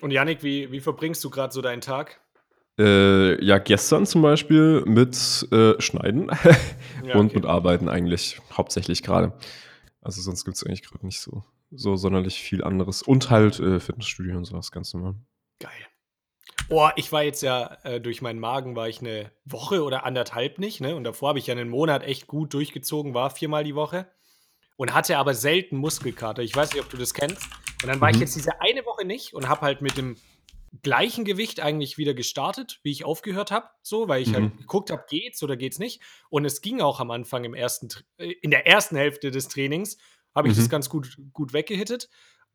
Und Yannick, wie, wie verbringst du gerade so deinen Tag? Äh, ja, gestern zum Beispiel mit äh, Schneiden Ja, und okay. mit Arbeiten eigentlich hauptsächlich gerade. Also sonst gibt es eigentlich gerade nicht so, so sonderlich viel anderes. Und halt äh, Fitnessstudio und sowas, ganz normal. Geil. Oh, ich war jetzt ja äh, durch meinen Magen war ich eine Woche oder anderthalb nicht, ne? Und davor habe ich ja einen Monat echt gut durchgezogen, war viermal die Woche und hatte aber selten Muskelkater. Ich weiß nicht, ob du das kennst. Und dann war ich Mhm. jetzt diese eine Woche nicht und habe halt mit dem gleichen Gewicht eigentlich wieder gestartet, wie ich aufgehört habe, so, weil ich Mhm. halt geguckt habe, geht's oder geht's nicht. Und es ging auch am Anfang im ersten, äh, in der ersten Hälfte des Trainings habe ich Mhm. das ganz gut, gut weggehittet.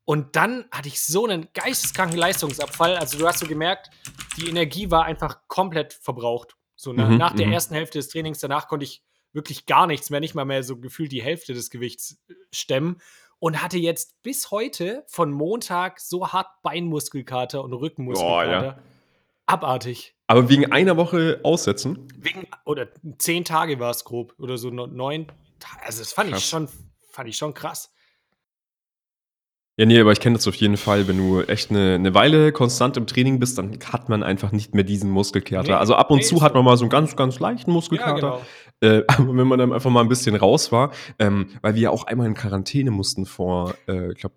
Und dann hatte ich so einen geisteskranken Leistungsabfall. Also du hast so gemerkt, die Energie war einfach komplett verbraucht. So na, Mhm, nach der mhm. ersten Hälfte des Trainings, danach konnte ich wirklich gar nichts mehr, nicht mal mehr so gefühlt die Hälfte des Gewichts äh, stemmen. Und hatte jetzt bis heute von Montag so hart Beinmuskelkater und Rückenmuskelkater. Abartig. Aber wegen einer Woche aussetzen, Wegen, oder zehn Tage war es grob. Oder so neun. Also das fand ich Krass. schon, fand ich schon krass. Ja, nee, aber ich kenne das auf jeden Fall. Wenn du echt eine, eine Weile konstant im Training bist, dann hat man einfach nicht mehr diesen Muskelkater. Nee, also ab und nee, zu hat man mal so einen ganz, ganz leichten Muskelkater. Äh, aber wenn man dann einfach mal ein bisschen raus war, ähm, weil wir ja auch einmal in Quarantäne mussten vor, äh, ich glaube,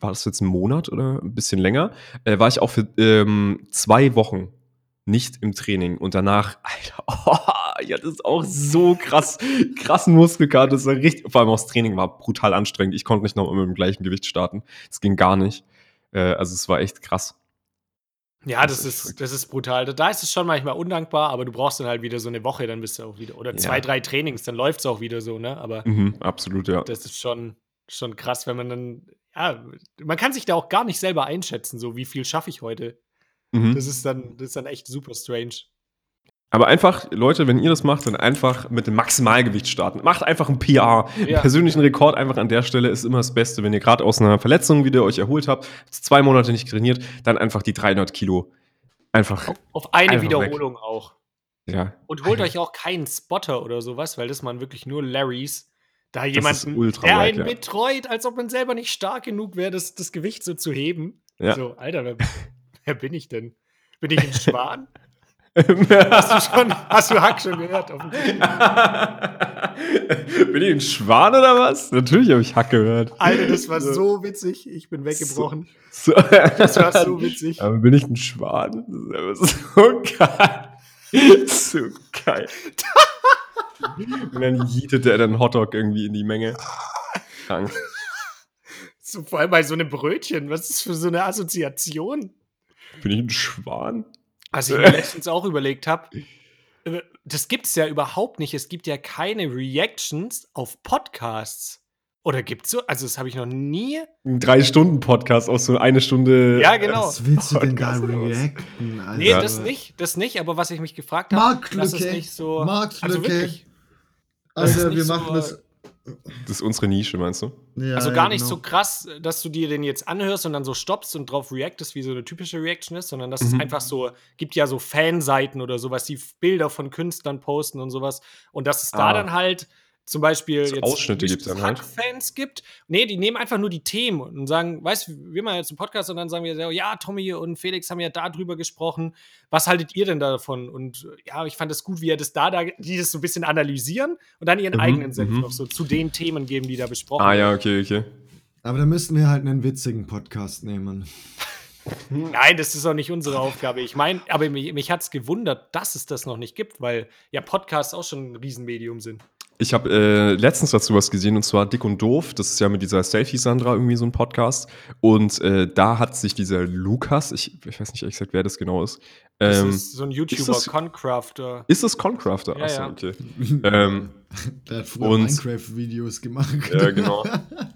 war das jetzt ein Monat oder ein bisschen länger, äh, war ich auch für ähm, zwei Wochen nicht im Training und danach, Alter, oh, ja, das ist auch so krass, krassen Muskelkater, das war richtig, vor allem auch das Training war brutal anstrengend, ich konnte nicht noch mit dem gleichen Gewicht starten, das ging gar nicht, äh, also es war echt krass. Ja, Das das ist das ist brutal. Da ist es schon manchmal undankbar, aber du brauchst dann halt wieder so eine Woche, dann bist du auch wieder. Oder zwei, Ja. drei Trainings, dann läuft es auch wieder so, ne? Aber Mhm, absolut, ja. das ist schon, schon krass, wenn man dann. Ja, man kann sich da auch gar nicht selber einschätzen, so wie viel schaffe ich heute. Mhm. Das ist dann, das ist dann echt super strange. Aber einfach, Leute, wenn ihr das macht, dann einfach mit dem Maximalgewicht starten. Macht einfach ein PR. Ja. Persönlichen Rekord einfach an der Stelle ist immer das Beste. Wenn ihr gerade aus einer Verletzung wieder euch erholt habt, zwei Monate nicht trainiert, dann einfach die 300 Kilo. Einfach, Auf eine Einfach Wiederholung auch. ja. Und holt euch auch keinen Spotter oder sowas, weil das man wirklich nur Larrys. Da ist jemanden, der einen ja. betreut, als ob man selber nicht stark genug wäre, das, das Gewicht so zu heben. Ja. So, Alter, wer, wer bin ich denn? Bin ich ein Schwan? Hast du schon, hast du Hack schon gehört? Bin ich ein Schwan oder was? Natürlich habe ich Hack gehört. Alter, das war so witzig. Ich bin weggebrochen. So. Das war so witzig. Aber bin ich ein Schwan? Das ist so geil. So geil. Und dann jietet er den Hotdog irgendwie in die Menge. Krank. So, vor allem bei so einem Brötchen. Was ist das für so eine Assoziation? Bin ich ein Schwan? Was ich mir letztens auch überlegt habe, das gibt es ja überhaupt nicht. Es gibt ja keine Reactions auf Podcasts. Oder gibt's so? Also, das habe ich noch nie. Ein Drei-Stunden-Podcast aus so eine Stunde. Ja, genau. Was willst du denn da reacten? Alter? Nee, das nicht, das nicht, aber was ich mich gefragt habe, dass es Marktlücke. nicht so. Marktlücke. Also wirklich. Das ist nicht wir so, machen das. Das ist unsere Nische, meinst du? Ja, Also ja, gar nicht genau. so krass, dass du dir den jetzt anhörst und dann so stoppst und drauf reactest, wie so eine typische Reaction ist, sondern dass es Mhm. einfach so, gibt ja so Fanseiten oder sowas, die Bilder von Künstlern posten und sowas. Und dass es da Ah. dann halt zum Beispiel So jetzt Ausschnitte gibt's dann halt. Fans gibt. Nee, die nehmen einfach nur die Themen und sagen, weißt du, wir machen jetzt einen Podcast und dann sagen wir so, ja, Tommy und Felix haben ja da drüber gesprochen. Was haltet ihr denn davon? Und äh, ja, ich fand es gut, wie er das da, da, die das so ein bisschen analysieren und dann ihren Mhm, eigenen Senf mhm. noch so zu den Themen geben, die da besprochen Ah, ja, okay, okay. Aber da müssten wir halt einen witzigen Podcast nehmen. Nein, das ist auch nicht unsere Aufgabe. Ich meine, aber mich, mich hat es gewundert, dass es das noch nicht gibt, weil ja Podcasts auch schon ein Riesenmedium sind. Ich habe äh, letztens dazu was gesehen und zwar Dick und Doof. Das ist ja mit dieser Selfie-Sandra irgendwie so ein Podcast. Und äh, da hat sich dieser Lukas, ich, ich weiß nicht exakt, wer das genau ist. Das Ähm, ist so ein YouTuber, das- Concrafter. ist das Concrafter? Ja, Achso, ja. okay. ähm, Der hat früher Und- Minecraft-Videos gemacht. Ja, genau.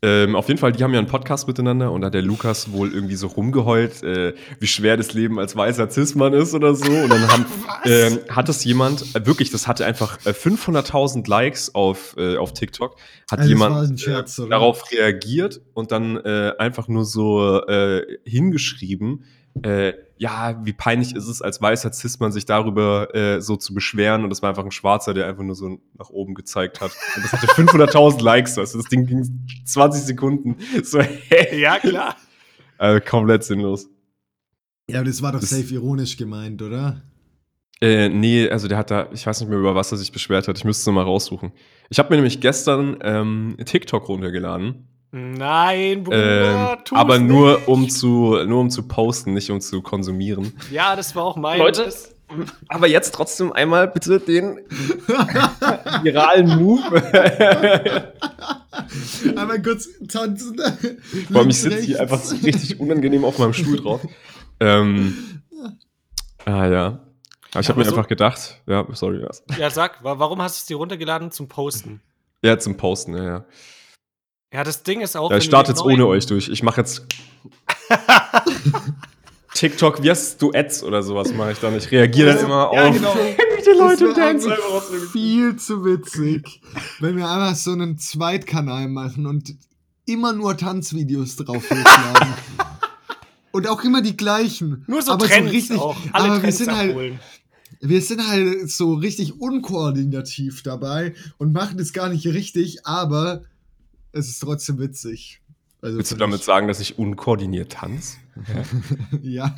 ähm, auf jeden Fall, die haben ja einen Podcast miteinander und da hat der Lukas wohl irgendwie so rumgeheult, äh, wie schwer das Leben als weißer Cis-Mann ist oder so. Und dann haben, ähm, hat es jemand, äh, wirklich, das hatte einfach äh, 500.000 Likes auf, äh, auf TikTok, hat Also das jemand Scherz, äh, darauf reagiert und dann äh, einfach nur so äh, hingeschrieben, äh, ja, wie peinlich ist es als weißer Cis-Mann, sich darüber äh, so zu beschweren. Und das war einfach ein Schwarzer, der einfach nur so nach oben gezeigt hat. Und das hatte 500.000 Likes. Also das Ding ging 20 Sekunden. So, hey. Ja, klar. Also komplett sinnlos. Ja, aber das war doch das safe ironisch gemeint, oder? Äh, nee, also der hat da, ich weiß nicht mehr, über was er sich beschwert hat. Ich müsste es mal raussuchen. Ich habe mir nämlich gestern ähm, TikTok runtergeladen. Nein, Bruder, äh, aber nur um zu nur um zu posten, nicht um zu konsumieren. Ja, das war auch mein. Leute, aber jetzt trotzdem einmal bitte den viralen Move. einmal kurz tanzen. Vor allem, ich sitze hier einfach so richtig unangenehm auf meinem Stuhl drauf. Ähm, ah ja. Aber ich habe mir so, einfach gedacht, ja, sorry. Ja. ja, sag, warum hast du es dir runtergeladen zum Posten? Ja, zum Posten, ja, ja. Ja, das Ding ist auch. Ja, ich starte jetzt ohne euch durch. Ich mache jetzt. TikTok, wie hast du Ads oder sowas mache ich dann. Ich reagiere dann immer ja, auf genau. die Leute tanzen. Viel zu witzig, wenn wir einfach so einen Zweitkanal machen und immer nur Tanzvideos drauf hochladen. und auch immer die gleichen. Nur so aber Trends so richtig, auch. Alle aber Trends wir sind halt wir sind halt so richtig unkoordinativ dabei und machen das gar nicht richtig, aber es ist trotzdem witzig. Also Willst du damit sagen, dass ich unkoordiniert tanze? ja.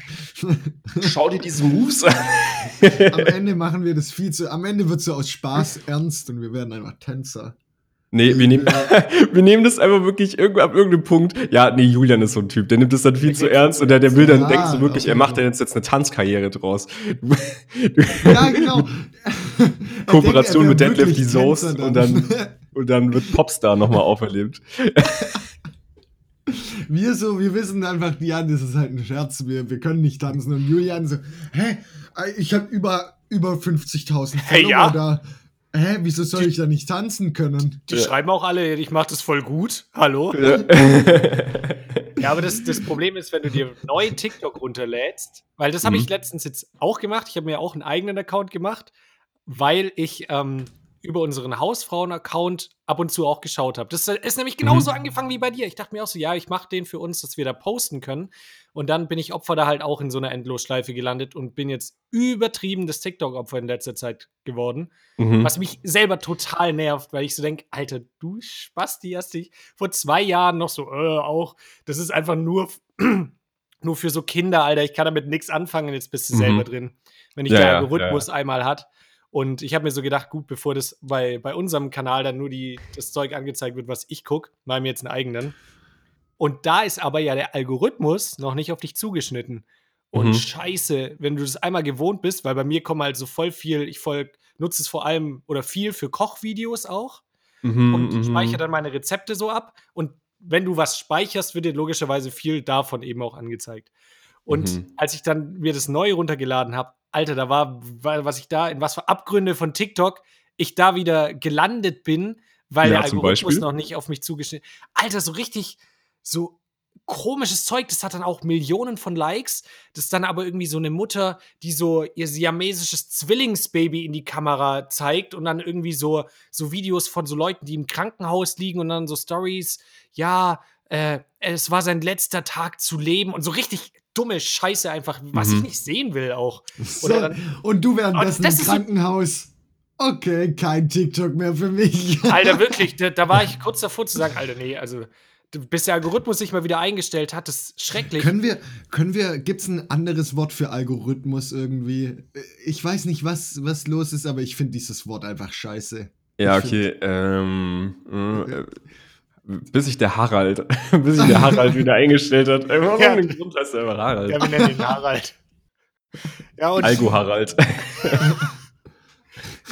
Schau dir diese Moves an. am Ende machen wir das viel zu. Am Ende wird so aus Spaß ernst und wir werden einfach Tänzer. Nee, wir nehmen, wir nehmen das einfach wirklich irgendwo ab irgendeinem Punkt. Ja, nee, Julian ist so ein Typ, der nimmt das dann viel zu ernst und der, der will dann, ja, denkt so wirklich, er macht da jetzt, jetzt eine Tanzkarriere draus. Ja, genau. Kooperation denkt, mit Deadlift die Soße und dann, und dann wird Popstar nochmal auferlebt. Wir so, wir wissen einfach, ja, das ist halt ein Scherz, wir, wir können nicht tanzen. Und Julian so, hä, ich habe über, über 50.000 Follower hey, ja. da Hä, wieso soll die, ich da nicht tanzen können? Die ja. schreiben auch alle, ich mach das voll gut. Hallo? Ja, ja aber das, das Problem ist, wenn du dir neu TikTok runterlädst, weil das habe mhm. ich letztens jetzt auch gemacht. Ich habe mir auch einen eigenen Account gemacht, weil ich ähm, über unseren Hausfrauen-Account ab und zu auch geschaut habe. Das ist nämlich genauso mhm. angefangen wie bei dir. Ich dachte mir auch so, ja, ich mache den für uns, dass wir da posten können. Und dann bin ich Opfer da halt auch in so einer Endlosschleife gelandet und bin jetzt übertrieben das TikTok-Opfer in letzter Zeit geworden. Mhm. Was mich selber total nervt, weil ich so denke, Alter, du Spasti hast dich vor zwei Jahren noch so, äh, auch, das ist einfach nur, nur für so Kinder, Alter. Ich kann damit nichts anfangen, jetzt bist du mhm. selber drin. Wenn ich ja, der Algorithmus ja, ja. einmal hat. Und ich habe mir so gedacht, gut, bevor das bei, bei unserem Kanal dann nur die, das Zeug angezeigt wird, was ich gucke, mal mir jetzt einen eigenen. Und da ist aber ja der Algorithmus noch nicht auf dich zugeschnitten. Und mhm. scheiße, wenn du das einmal gewohnt bist, weil bei mir kommen halt so voll viel, ich nutze es vor allem oder viel für Kochvideos auch mhm, und mhm. speichere dann meine Rezepte so ab. Und wenn du was speicherst, wird dir logischerweise viel davon eben auch angezeigt. Und mhm. als ich dann mir das neu runtergeladen habe, Alter, da war, was ich da, in was für Abgründe von TikTok ich da wieder gelandet bin, weil ja, der Algorithmus noch nicht auf mich zugeschnitten. Alter, so richtig, so komisches Zeug, das hat dann auch Millionen von Likes. Das ist dann aber irgendwie so eine Mutter, die so ihr siamesisches Zwillingsbaby in die Kamera zeigt und dann irgendwie so, so Videos von so Leuten, die im Krankenhaus liegen und dann so Stories, ja, äh, es war sein letzter Tag zu leben und so richtig dumme Scheiße einfach, was mhm. ich nicht sehen will auch. So, dann, und du währenddessen im Krankenhaus. Okay, kein TikTok mehr für mich. Alter, wirklich, da, da, war ich kurz davor zu sagen, Alter, nee, also bis der Algorithmus sich mal wieder eingestellt hat, das ist schrecklich. Können wir, können wir, gibt's ein anderes Wort für Algorithmus irgendwie? Ich weiß nicht, was, was los ist, aber ich finde dieses Wort einfach scheiße. Ja, okay, ähm, äh, bis sich der Harald, bis sich der Harald wieder eingestellt hat. Einfach ja. Grund heißt er Harald. Ja, wir nennen ihn Harald. Ja, und Algo Harald.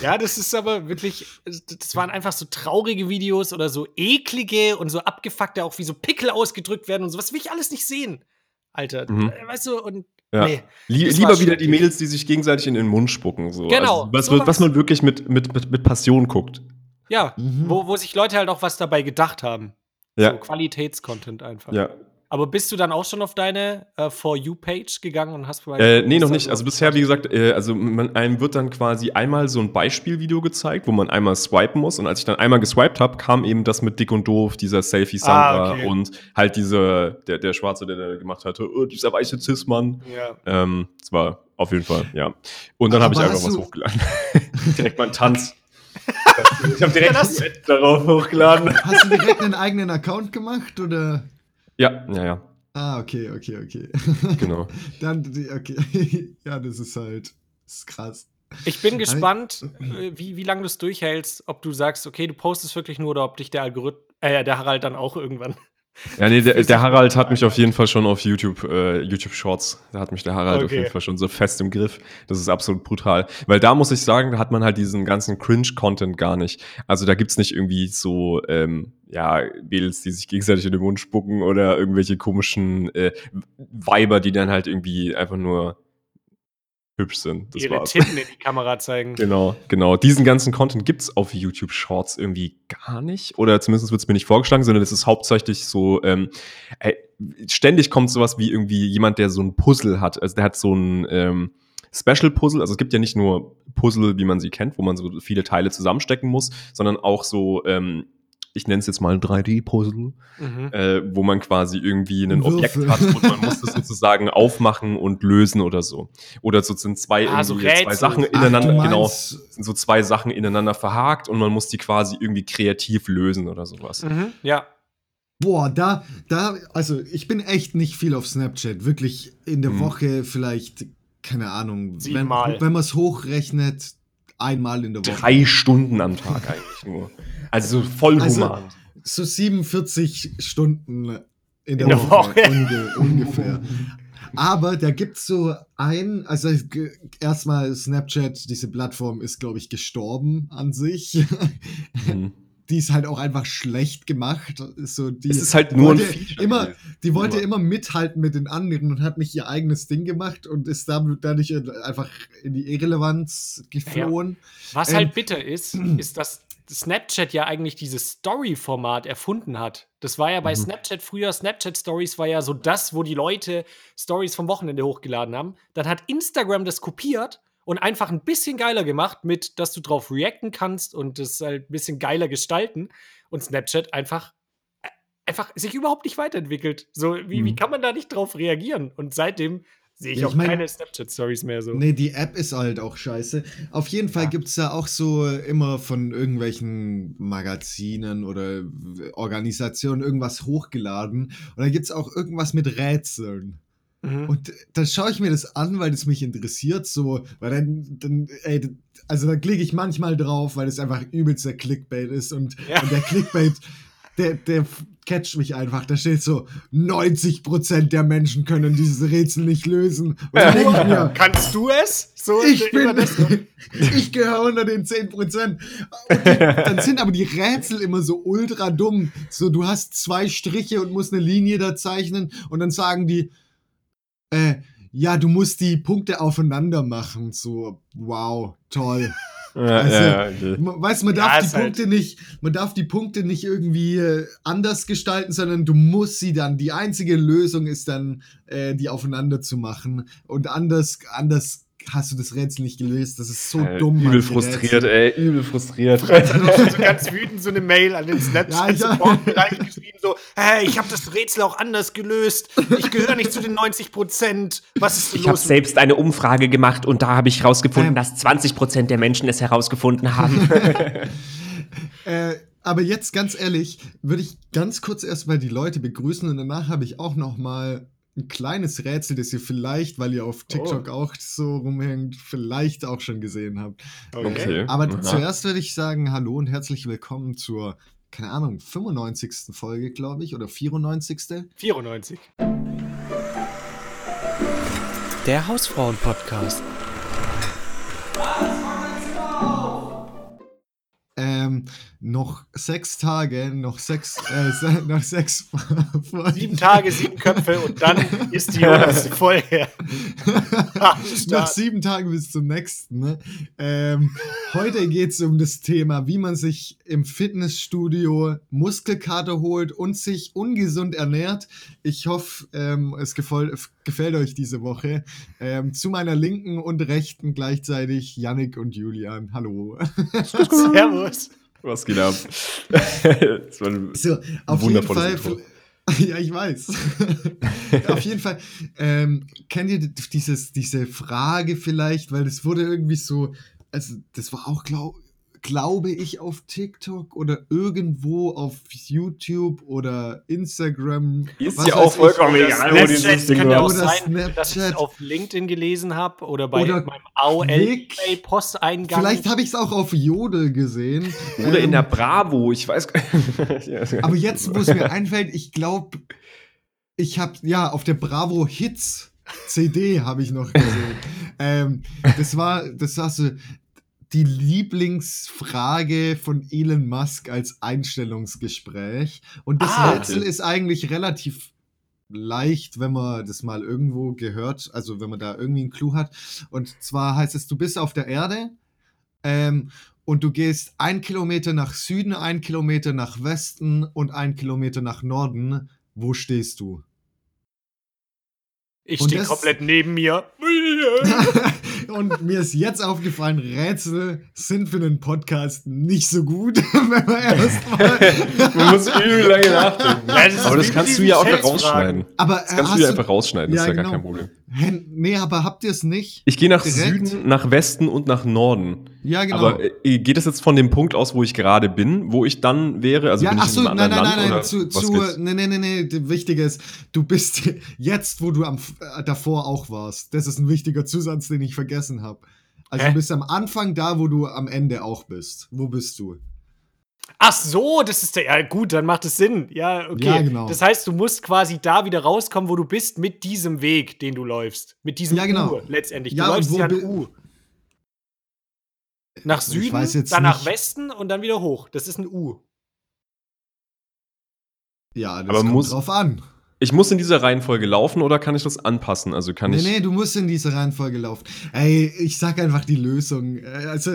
Ja, das ist aber wirklich, das waren einfach so traurige Videos oder so eklige und so abgefuckte, auch wie so Pickel ausgedrückt werden und so. Was will ich alles nicht sehen, Alter. Mhm. Weißt du, und ja. Nee, lieber wieder die Mädels, die sich gegenseitig in den Mund spucken. So. Genau. Also, was, so was, man wirklich mit, mit, mit, mit Passion guckt. Ja, mhm. wo, wo sich Leute halt auch was dabei gedacht haben. Ja. So Qualitätscontent einfach. Ja. Aber bist du dann auch schon auf deine äh, For You-Page gegangen und hast äh, Nee, noch nicht. Also bisher, wie gesagt, äh, also man, einem wird dann quasi einmal so ein Beispielvideo gezeigt, wo man einmal swipen muss. Und als ich dann einmal geswiped habe, kam eben das mit Dick und Doof, dieser Selfie Sandra ah, okay. und halt diese, der, der Schwarze, der da gemacht hatte, oh, dieser weiße Cis-Mann. Ja. Ähm, das war auf jeden Fall, ja. Und dann habe ich einfach was hochgeladen. Direkt mal einen Tanz. Ich habe direkt ja, darauf hochgeladen. Hast du direkt einen eigenen Account gemacht oder? Ja, ja, ja. Ah, okay, okay, okay. Genau. Dann, okay. ja, das ist halt, das ist krass. Ich bin gespannt, äh, wie, wie lange du es durchhältst, ob du sagst, okay, du postest wirklich nur oder ob dich der Algorithmus, äh, der Harald dann auch irgendwann ja, nee, der, der, Harald hat mich auf jeden Fall schon auf YouTube, äh, YouTube Shorts, da hat mich der Harald okay. auf jeden Fall schon so fest im Griff. Das ist absolut brutal. Weil da muss ich sagen, da hat man halt diesen ganzen Cringe-Content gar nicht. Also da gibt's nicht irgendwie so, ähm, ja, Mädels, die sich gegenseitig in den Mund spucken oder irgendwelche komischen äh, Weiber, die dann halt irgendwie einfach nur hübsch sind. Das Ihre war's. Titten in die Kamera zeigen. Genau, genau. Diesen ganzen Content gibt es auf YouTube Shorts irgendwie gar nicht. Oder zumindest wird es mir nicht vorgeschlagen, sondern es ist hauptsächlich so, ähm, äh, ständig kommt sowas wie irgendwie jemand, der so ein Puzzle hat. Also der hat so ein ähm, Special Puzzle. Also es gibt ja nicht nur Puzzle, wie man sie kennt, wo man so viele Teile zusammenstecken muss, sondern auch so ähm, ich nenne es jetzt mal 3D-Puzzle, mhm. äh, wo man quasi irgendwie ein Objekt hat und man muss das sozusagen aufmachen und lösen oder so. Oder so sind zwei, ah, so zwei Sachen ineinander, Ach, genau, sind so zwei Sachen ineinander verhakt und man muss die quasi irgendwie kreativ lösen oder sowas. Mhm. Ja. Boah, da, da, also ich bin echt nicht viel auf Snapchat. Wirklich in der mhm. Woche vielleicht, keine Ahnung, Siebenmal. wenn, wenn man es hochrechnet, einmal in der Woche. Drei Stunden am Tag eigentlich nur. Also voll also, human. So 47 Stunden in der, in der Woche, Woche. Unge ungefähr. Aber da gibt es so ein, also erstmal Snapchat, diese Plattform ist, glaube ich, gestorben an sich. Mhm die ist halt auch einfach schlecht gemacht. So, die es ist halt nur ein Feature. Immer, die wollte immer mithalten mit den anderen und hat nicht ihr eigenes Ding gemacht und ist damit dadurch einfach in die Irrelevanz geflohen. Ja. Was halt ähm, halt bitter ist, ist, dass Snapchat ja eigentlich dieses Story-Format erfunden hat. Das war ja bei mhm. Snapchat früher, Snapchat Stories war ja so das, wo die Leute Stories vom Wochenende hochgeladen haben. Dann hat Instagram das kopiert und einfach ein bisschen geiler gemacht mit, dass du drauf reacten kannst und das halt ein bisschen geiler gestalten und Snapchat einfach äh, einfach sich überhaupt nicht weiterentwickelt. So, wie, mhm. wie kann man da nicht drauf reagieren? Und seitdem sehe ich ja, auch ich mein, keine Snapchat-Stories mehr so. Nee, die App ist halt auch scheiße. Auf jeden Fall ja. gibt es da auch so immer von irgendwelchen Magazinen oder Organisationen irgendwas hochgeladen. Und da gibt es auch irgendwas mit Rätseln. Mhm. Und dann schaue ich mir das an, weil es mich interessiert, so, weil dann, dann ey, also da klicke ich manchmal drauf, weil es einfach übelster Clickbait ist und, ja. und der Clickbait, der, der catcht mich einfach. Da steht so, 90% der Menschen können dieses Rätsel nicht lösen. Dann mir, Kannst du es? So ich bin, ich gehöre unter den 10%. Und die, dann sind aber die Rätsel immer so ultra dumm. So, du hast zwei Striche und musst eine Linie da zeichnen und dann sagen die, äh, ja, du musst die Punkte aufeinander machen. So, wow, toll. Ja, also, ja, okay. Weißt man darf ja, die Punkte halt nicht, man darf die Punkte nicht irgendwie äh, anders gestalten, sondern du musst sie dann. Die einzige Lösung ist dann, äh, die aufeinander zu machen. Und anders, anders hast du das Rätsel nicht gelöst. Das ist so äh, dumm. Übel frustriert, ey. Übel frustriert. Fritz hat auch schon so ganz wütend so eine Mail an den Snapchat-Support ja, geschrieben, so, hey, ich habe das Rätsel auch anders gelöst. Ich gehöre nicht zu den 90 Prozent. Was ist denn Ich habe selbst eine Umfrage gemacht und da habe ich herausgefunden, ähm. dass 20 Prozent der Menschen es herausgefunden haben. äh, aber jetzt ganz ehrlich, würde ich ganz kurz erstmal die Leute begrüßen und danach habe ich auch noch mal ein kleines Rätsel, das ihr vielleicht, weil ihr auf TikTok oh. auch so rumhängt, vielleicht auch schon gesehen habt. Okay. Aber ja. zuerst würde ich sagen, hallo und herzlich willkommen zur, keine Ahnung, 95. Folge, glaube ich, oder 94. 94. Der Hausfrauen-Podcast. Ähm, noch sechs Tage, noch sechs, äh, noch sechs Sieben Tage, sieben Köpfe und dann ist die hundertste Folge. noch sieben Tage bis zum nächsten. Ne? Ähm, heute geht es um das Thema, wie man sich im Fitnessstudio Muskelkater holt und sich ungesund ernährt. Ich hoffe, ähm, es gefällt, gefällt euch diese Woche. Ähm, zu meiner Linken und Rechten gleichzeitig Yannick und Julian. Hallo. Servus. Was geht ab? das war ein so, auf jeden Fall. Intro. Ja, ich weiß. auf jeden Fall. Ähm, kennt ihr dieses, diese Frage vielleicht? Weil das wurde irgendwie so, also das war auch, glaube glaube ich, auf TikTok oder irgendwo auf YouTube oder Instagram. Ist ja auch vollkommen egal, wo dieses Ding kann ja auch sein, Snapchat. dass ich es auf LinkedIn gelesen habe oder bei oder meinem AOL-Posteingang. Vielleicht habe ich es auch auf Jodel gesehen. Oder ähm, in der Bravo, ich weiß gar nicht. Aber jetzt, wo es mir einfällt, ich glaube, ich habe, ja, auf der Bravo Hits CD habe ich noch gesehen. ähm, das war, das war so die Lieblingsfrage von Elon Musk als Einstellungsgespräch. Und das ah, Rätsel ist eigentlich relativ leicht, wenn man das mal irgendwo gehört, also wenn man da irgendwie einen Clou hat. Und zwar heißt es, du bist auf der Erde ähm, und du gehst ein Kilometer nach Süden, ein Kilometer nach Westen und ein Kilometer nach Norden. Wo stehst du? Ich stehe komplett neben mir. Und mir ist jetzt aufgefallen, Rätsel sind für einen Podcast nicht so gut, wenn man erstmal. man muss übel lange nachdenken. Ja, aber das kannst du ja auch rausschneiden. Aber das kannst du ja einfach rausschneiden, ja, ist ja genau. gar kein Problem. Nee, aber habt ihr es nicht? Ich gehe nach direkt? Süden, nach Westen und nach Norden. Ja, genau. Aber äh, geht das jetzt von dem Punkt aus, wo ich gerade bin, wo ich dann wäre? Also ja, bin ach ich so, in einem nein, nein, Land, nein, nein, zu, zu nee, nee, nee, nee, wichtig ist, du bist jetzt, wo du am, äh, davor auch warst. Das ist ein wichtiger Zusatz, den ich vergessen habe. Also Hä? du bist am Anfang da, wo du am Ende auch bist. Wo bist du? Ach so, das ist der. Ja, gut, dann macht es Sinn. Ja, okay. Ja, genau. Das heißt, du musst quasi da wieder rauskommen, wo du bist, mit diesem Weg, den du läufst. Mit diesem ja, genau. U letztendlich. Du ja, läufst ja ein U. Nach Süden, dann nicht. nach Westen und dann wieder hoch. Das ist ein U. Ja, das Aber kommt muss, drauf an. Ich muss in dieser Reihenfolge laufen oder kann ich das anpassen? Also kann nee, ich. Nee, du musst in dieser Reihenfolge laufen. Ey, ich sag einfach die Lösung. Äh, also,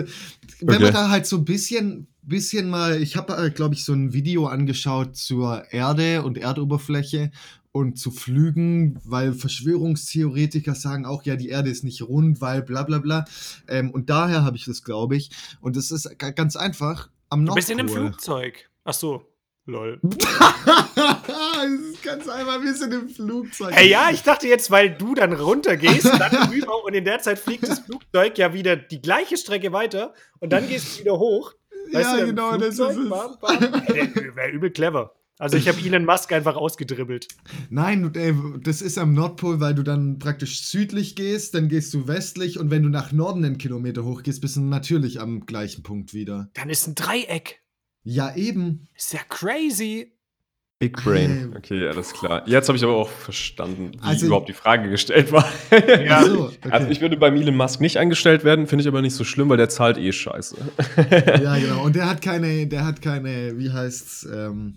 wenn okay. man da halt so ein bisschen, bisschen mal, ich habe, äh, glaube ich, so ein Video angeschaut zur Erde und Erdoberfläche und zu Flügen, weil Verschwörungstheoretiker sagen auch, ja, die Erde ist nicht rund, weil bla bla bla. Ähm, und daher habe ich das, glaube ich. Und das ist ganz einfach am Nordpol. Du bist in einem Flugzeug. Ach so. Lol. das ist ganz einfach, wir sind im Flugzeug. Ey, ja, ich dachte jetzt, weil du dann runtergehst, dann rüber und in der Zeit fliegt das Flugzeug ja wieder die gleiche Strecke weiter und dann gehst du wieder hoch. Weißt ja, du, genau, das ist es. Wäre übel clever. Also ich habe Elon Musk einfach ausgedribbelt. Nein, ey, das ist am Nordpol, weil du dann praktisch südlich gehst, dann gehst du westlich und wenn du nach Norden einen Kilometer hoch gehst, bist du natürlich am gleichen Punkt wieder. Dann ist ein Dreieck. Ja, eben. Ist ja crazy. Big Brain. Ähm. Okay, alles klar. Jetzt habe ich aber auch verstanden, wie also, überhaupt die Frage gestellt war. Ja. So, okay. Also ich würde bei Elon Musk nicht eingestellt werden, finde ich aber nicht so schlimm, weil der zahlt eh Scheiße. Ja, genau. Und der hat keine, der hat keine, wie heißt's, ähm,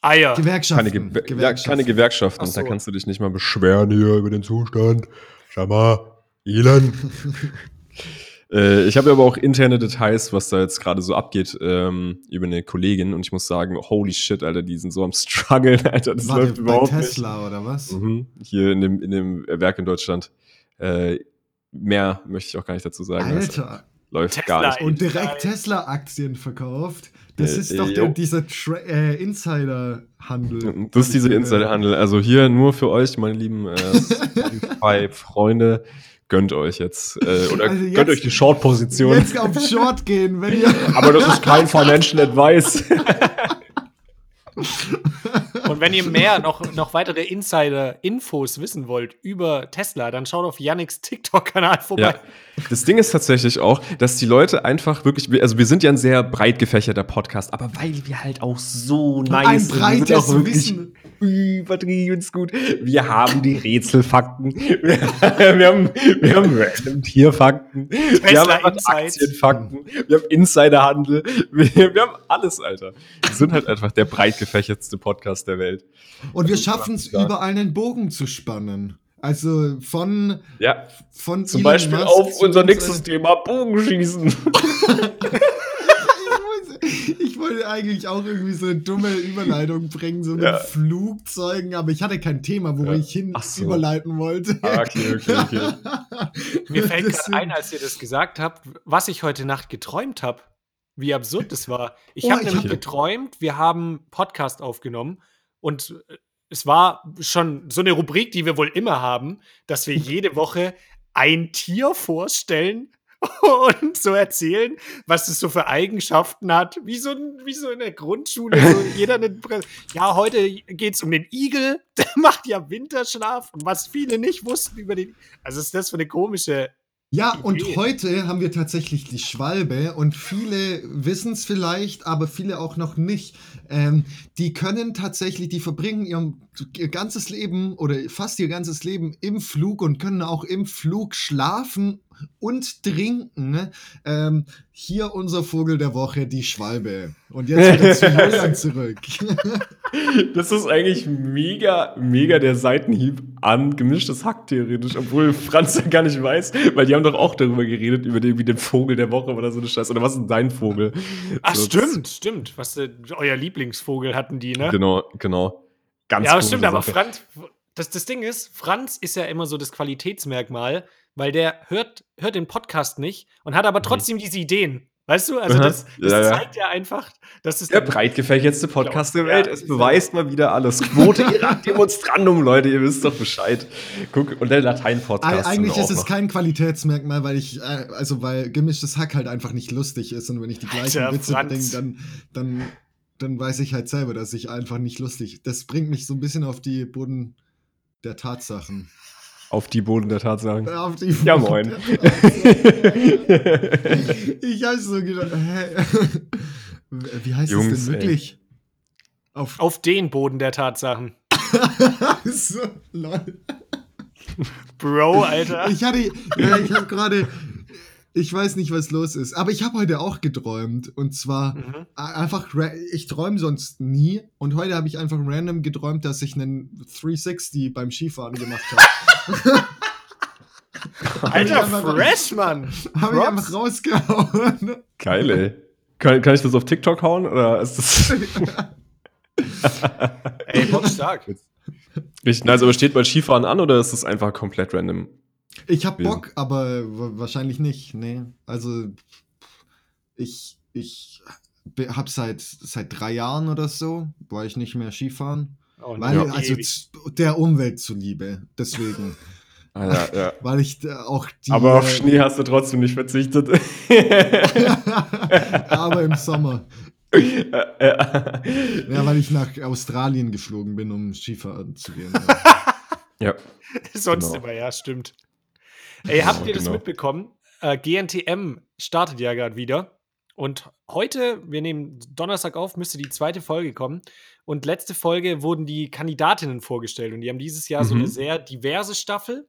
Eier. Gewerkschaften. Keine, Ge Gewerkschaften. Ja, keine Gewerkschaften. So. Da kannst du dich nicht mal beschweren hier über den Zustand. Schau mal, Elon. Äh, ich habe aber auch interne Details, was da jetzt gerade so abgeht, ähm, über eine Kollegin und ich muss sagen, holy shit, Alter, die sind so am struggeln, Alter, das Warte, läuft überhaupt bei Tesla nicht. oder was? Mhm, hier in dem, in dem Werk in Deutschland. Äh, mehr möchte ich auch gar nicht dazu sagen. Alter. Läuft Tesla gar nicht. Und direkt Tesla-Aktien verkauft. Das äh, ist doch der, dieser äh, Insider-Handel. Das ist dieser Insider-Handel. Also hier nur für euch, meine lieben äh, Freunde gönnt euch jetzt äh, oder also jetzt, gönnt euch die Short-Position. Jetzt auf Short gehen, wenn ihr. Aber das ist kein Financial Advice. Und wenn ihr mehr, noch, noch weitere Insider-Infos wissen wollt über Tesla, dann schaut auf Yannicks TikTok-Kanal vorbei. Ja. Das Ding ist tatsächlich auch, dass die Leute einfach wirklich, also wir sind ja ein sehr breit gefächerter Podcast, aber weil wir halt auch so nice ein breites sind Wissen übertrieben gut. Wir haben die Rätselfakten. Wir, wir, haben, wir haben random Tierfakten. Wir haben Aktienfakten. Wir haben Insiderhandel. Wir, wir haben alles, Alter. Wir sind halt einfach der breit gefächertste Podcast der Welt. Und wir schaffen es, überall einen Bogen zu spannen. Also von, ja. von zum Elon Beispiel Musk auf unser nächstes Thema Bogenschießen. ich wollte eigentlich auch irgendwie so eine dumme Überleitung bringen, so mit ja. Flugzeugen, aber ich hatte kein Thema, wo ja. ich hin so. überleiten wollte. Ah, okay, okay, okay. Mir fällt gerade ein, als ihr das gesagt habt, was ich heute Nacht geträumt habe. Wie absurd das war. Ich oh, habe nämlich hab... geträumt, wir haben Podcast aufgenommen und äh, es war schon so eine Rubrik, die wir wohl immer haben, dass wir jede Woche ein Tier vorstellen und so erzählen, was es so für Eigenschaften hat, wie so, wie so in der Grundschule. So jeder eine ja, heute geht es um den Igel, der macht ja Winterschlaf und was viele nicht wussten über den. Also, ist das für eine komische ja, Idee. und heute haben wir tatsächlich die Schwalbe und viele wissen es vielleicht, aber viele auch noch nicht. Ähm, die können tatsächlich, die verbringen ihr, ihr ganzes Leben oder fast ihr ganzes Leben im Flug und können auch im Flug schlafen und trinken. Ne? Ähm, hier unser Vogel der Woche, die Schwalbe. Und jetzt wieder zu Julian zurück. das ist eigentlich mega, mega der Seitenhieb an gemischtes Hack theoretisch, obwohl Franz ja gar nicht weiß, weil die haben doch auch darüber geredet, über den, wie den Vogel der Woche oder so eine Scheiße. Oder was ist dein Vogel? Ach, so, stimmt, stimmt. Was äh, euer Lieblingsvogel hatten die, ne? Genau, genau. Ganz ja, stimmt, Sache. aber Franz, das, das Ding ist, Franz ist ja immer so das Qualitätsmerkmal, weil der hört, hört den Podcast nicht und hat aber mhm. trotzdem mhm. diese Ideen. Weißt du, also das, das ja, zeigt ja. einfach, dass es der breit gefächertste Podcast der Welt. Ja, es beweist mal wieder alles. Quote Irak Demonstrandum, Leute, ihr wisst doch Bescheid. Guck, und der Latein-Podcast. Eigentlich ist es kein Qualitätsmerkmal, weil ich, äh, also weil gemischtes Hack halt einfach nicht lustig ist und wenn ich die gleichen Alter, Witze bringe, dann, dann, dann weiß ich halt selber, dass ich einfach nicht lustig. Das bringt mich so ein bisschen auf die Boden der Tatsachen. Auf die Boden der Tatsachen. Auf die Boden ja, moin. ich habe so gedacht, hä? Wie heißt Jungs, das denn wirklich? Auf, Auf den Boden der Tatsachen. so, lol. Bro, Alter. Ich hatte, ja, ich habe gerade, ich weiß nicht, was los ist. Aber ich habe heute auch geträumt. Und zwar mhm. einfach, ich träume sonst nie. Und heute habe ich einfach random geträumt, dass ich einen 360 beim Skifahren gemacht habe. Alter, fresh, Mann! Habe ich einfach rausgehauen. Geil, ey. Kann, kann ich das auf TikTok hauen? Oder ist das. ey, Bock stark. Richtig also, steht mal Skifahren an oder ist das einfach komplett random? Ich hab Bock, aber wahrscheinlich nicht. Nee. Also ich, ich hab seit, seit drei Jahren oder so, war ich nicht mehr Skifahren. Oh, weil, ja. also der Umwelt zuliebe. Deswegen. Ah, ja, ja. Weil ich auch die. Aber auf Schnee hast du trotzdem nicht verzichtet. aber im Sommer. ja, weil ich nach Australien geflogen bin, um Skifahren zu gehen. Ja. Sonst genau. immer, ja, stimmt. Ey, habt ihr das genau. mitbekommen? Äh, GNTM startet ja gerade wieder. Und heute, wir nehmen Donnerstag auf, müsste die zweite Folge kommen. Und letzte Folge wurden die Kandidatinnen vorgestellt. Und die haben dieses Jahr mhm. so eine mhm. sehr diverse Staffel.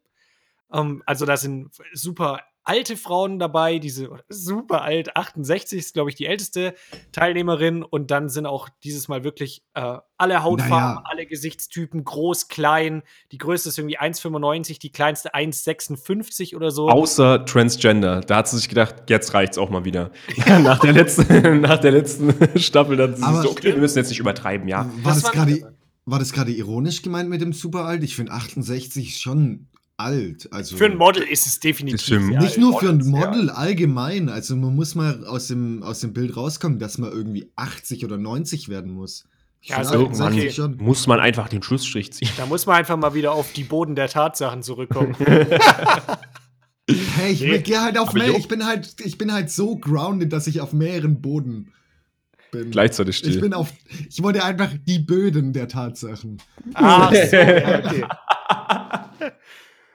Um, ähm, also da sind super alte Frauen dabei, diese super alt, 68 ist, glaube ich, die älteste Teilnehmerin. Und dann sind auch dieses Mal wirklich äh, alle Hautfarben, naja. alle Gesichtstypen, groß, klein. Die größte ist irgendwie 1,95, die kleinste 1,56 oder so. Außer Transgender. Da hat sie sich gedacht, jetzt reicht's auch mal wieder. nach, der letzten, nach der letzten Staffel, dann sie so, okay, wir müssen jetzt nicht übertreiben, ja. War das, das gerade. War das gerade ironisch gemeint mit dem Superalt? Ich finde 68 schon alt. Also für ein Model ist es definitiv. Nicht nur für ein Model ja. allgemein. Also man muss mal aus dem, aus dem Bild rauskommen, dass man irgendwie 80 oder 90 werden muss. Ja, also irgendwann okay. muss man einfach den Schlussstrich ziehen. Da muss man einfach mal wieder auf die Boden der Tatsachen zurückkommen. hey, ich, nee. halt auf mehr, ich bin halt, ich bin halt so grounded, dass ich auf mehreren Boden bin. Gleichzeitig still. Ich bin auf, ich wollte einfach die Böden der Tatsachen. Ah, so, ja, okay.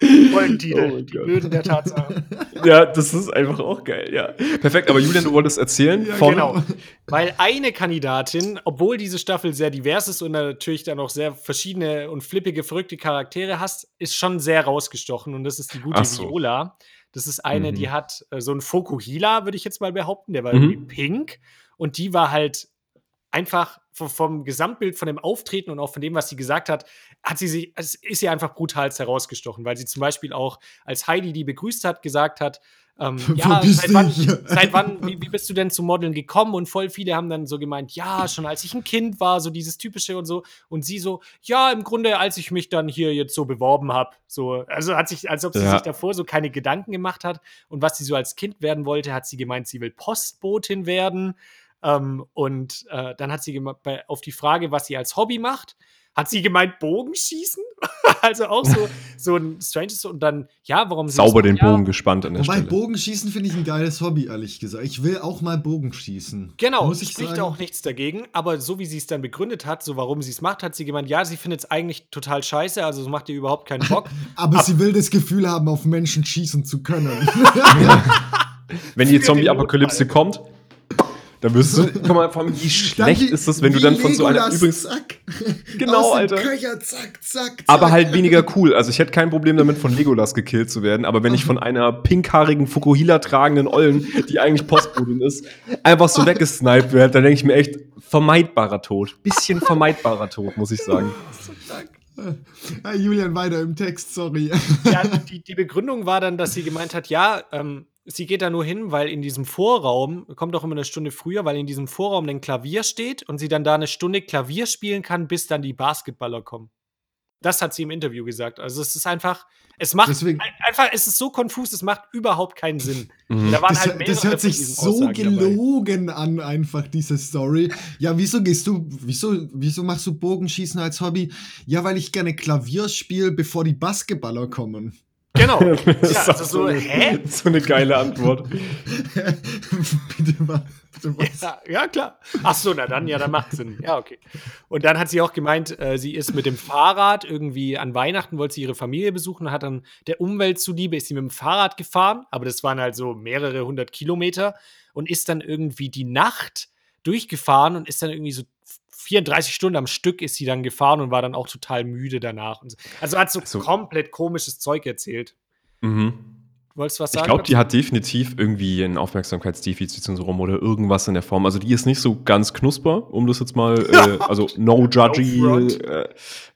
Folgentitel. Oh die Blöden der Tatsache. Ja, das ist einfach auch geil, ja. Perfekt, aber Julian, du wolltest erzählen ja, von. Genau. Weil eine Kandidatin, obwohl diese Staffel sehr divers ist und natürlich dann auch sehr verschiedene und flippige, verrückte Charaktere hast, ist schon sehr rausgestochen und das ist die gute so. Viola. Das ist eine, mhm. die hat äh, so einen Fokuhila, würde ich jetzt mal behaupten, der war mhm. irgendwie pink und die war halt einfach vom Gesamtbild, von dem Auftreten und auch von dem, was sie gesagt hat, hat sie sich, es ist sie einfach brutal herausgestochen, weil sie zum Beispiel auch, als Heidi die begrüßt hat, gesagt hat, ähm, ja, seit wann, seit wann wie, wie, bist du denn zum Modeln gekommen? Und voll viele haben dann so gemeint, ja, schon als ich ein Kind war, so dieses typische und so. Und sie so, ja, im Grunde, als ich mich dann hier jetzt so beworben habe. So, also hat sich, als ob sie ja. sich davor so keine Gedanken gemacht hat. Und was sie so als Kind werden wollte, hat sie gemeint, sie will Postbotin werden. Ähm, und äh, dann hat sie bei, auf die Frage, was sie als Hobby macht, Hat sie gemeint Bogenschießen? also auch so, so ein stranges und dann, ja, warum sie Sauber den ja, Bogen gespannt an der Wobei Stelle. Bogenschießen finde ich ein geiles Hobby, ehrlich gesagt. Ich will auch mal Bogenschießen. Genau, Muss ich ich spricht sagen. auch nichts dagegen, aber so wie sie es dann begründet hat, so warum sie es macht, hat sie gemeint, ja, sie findet es eigentlich total scheiße, also es macht ihr überhaupt keinen Bock. Aber sie will das Gefühl haben, auf Menschen schießen zu können. Wenn die Zombie-Apokalypse kommt, dann wirst du. Guck mal, vor allem, wie schlecht wie- ist das, wenn du dann von so einer. Übrigens. Zack. Genau, Alter. Köcher, zack, zack, zack. Aber halt weniger cool. Also ich hätte kein Problem damit, von Legolas gekillt zu werden. Aber wenn ich von einer pinkhaarigen Fukuhila tragenden Ollen, die eigentlich Postbotin ist, einfach so weggesniped werde, dann denke ich mir echt, vermeidbarer Tod. Bisschen vermeidbarer Tod, muss ich sagen. Ah, Julian, weiter im Text, sorry. ja, die, die Begründung war dann, dass sie gemeint hat, ja, ähm, sie geht da nur hin, weil in diesem Vorraum, kommt auch immer eine Stunde früher, weil in diesem Vorraum ein Klavier steht und sie dann da eine Stunde Klavier spielen kann, bis dann die Basketballer kommen. Das hat sie im Interview gesagt. Also es ist einfach, es macht Deswegen- ein- einfach, es ist so konfus, es macht überhaupt keinen Sinn. Mhm. Da waren Das, halt das hört sich so Aussagen dabei. gelogen an, einfach diese Story. Ja, wieso gehst du, wieso, wieso machst du Bogenschießen als Hobby? Ja, weil ich gerne Klavier spiele, bevor die Basketballer kommen. Genau. Das ja, ist also so, eine, hä? so eine geile Antwort. bitte mal. Ja, ja, klar. Ach so, na dann, ja, dann macht Sinn. Ja, okay. Und dann hat sie auch gemeint, äh, sie ist mit dem Fahrrad irgendwie an Weihnachten, wollte sie ihre Familie besuchen, hat dann der Umwelt zuliebe, ist sie mit dem Fahrrad gefahren, aber das waren halt so mehrere hundert Kilometer und ist dann irgendwie die Nacht durchgefahren und ist dann irgendwie so 34 Stunden am Stück ist sie dann gefahren und war dann auch total müde danach. Und so. Also hat so Also- komplett komisches Zeug erzählt. Mhm. Du wolltest was Ich sagen? glaube, die hat definitiv irgendwie ein Aufmerksamkeitsdefizitsyndrom oder irgendwas in der Form. Also die ist nicht so ganz knusper, um das jetzt mal, äh, also no judgy äh,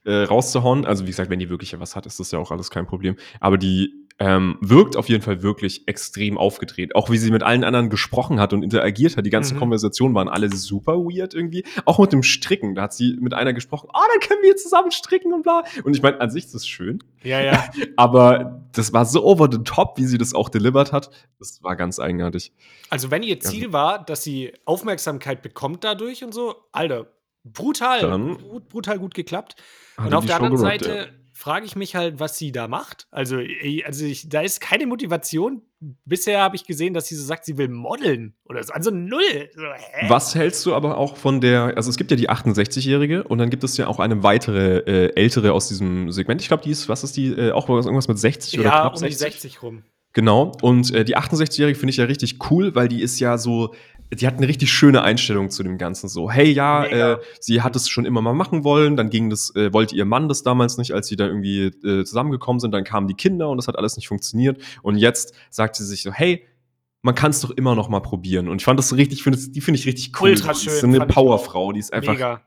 äh, rauszuhauen. Also wie gesagt, wenn die wirklich was hat, ist das ja auch alles kein Problem. Aber die ähm, wirkt auf jeden Fall wirklich extrem aufgedreht. Auch wie sie mit allen anderen gesprochen hat und interagiert hat. Die ganzen Mhm. Konversationen waren alle super weird irgendwie. Auch mit dem Stricken. Da hat sie mit einer gesprochen, ah, dann können wir zusammen stricken und bla. Und ich meine, an sich ist das schön. ja, ja. Aber das war so over the top, wie sie das auch delivered hat. Das war ganz eigenartig. Also, wenn ihr Ziel war, dass sie Aufmerksamkeit bekommt dadurch und so, Alter, brutal, Dann brutal gut geklappt. Und auf der anderen gerockt, Seite frage ich mich halt, was sie da macht. Also, also ich, da ist keine Motivation. Bisher habe ich gesehen, dass sie so sagt, sie will modeln oder so. Also null. So? Was hältst du aber auch von der, also es gibt ja die 68-Jährige und dann gibt es ja auch eine weitere äh, ältere aus diesem Segment. Ich glaube, die ist, was ist die, äh, auch irgendwas mit 60 oder Ja, knapp um die 60? 60 rum. Genau. Und äh, die 68-Jährige finde ich ja richtig cool, weil die ist ja so, die hat eine richtig schöne Einstellung zu dem Ganzen. So, hey, ja, äh, sie hat es schon immer mal machen wollen, dann ging das, äh, wollte ihr Mann das damals nicht, als sie da irgendwie äh, zusammengekommen sind, dann kamen die Kinder und das hat alles nicht funktioniert. Und jetzt sagt sie sich so, hey, man kann es doch immer noch mal probieren. Und ich fand das so richtig, ich find das, die finde ich richtig cool. Ultra die schön, ist so eine Powerfrau, die ist einfach Mega.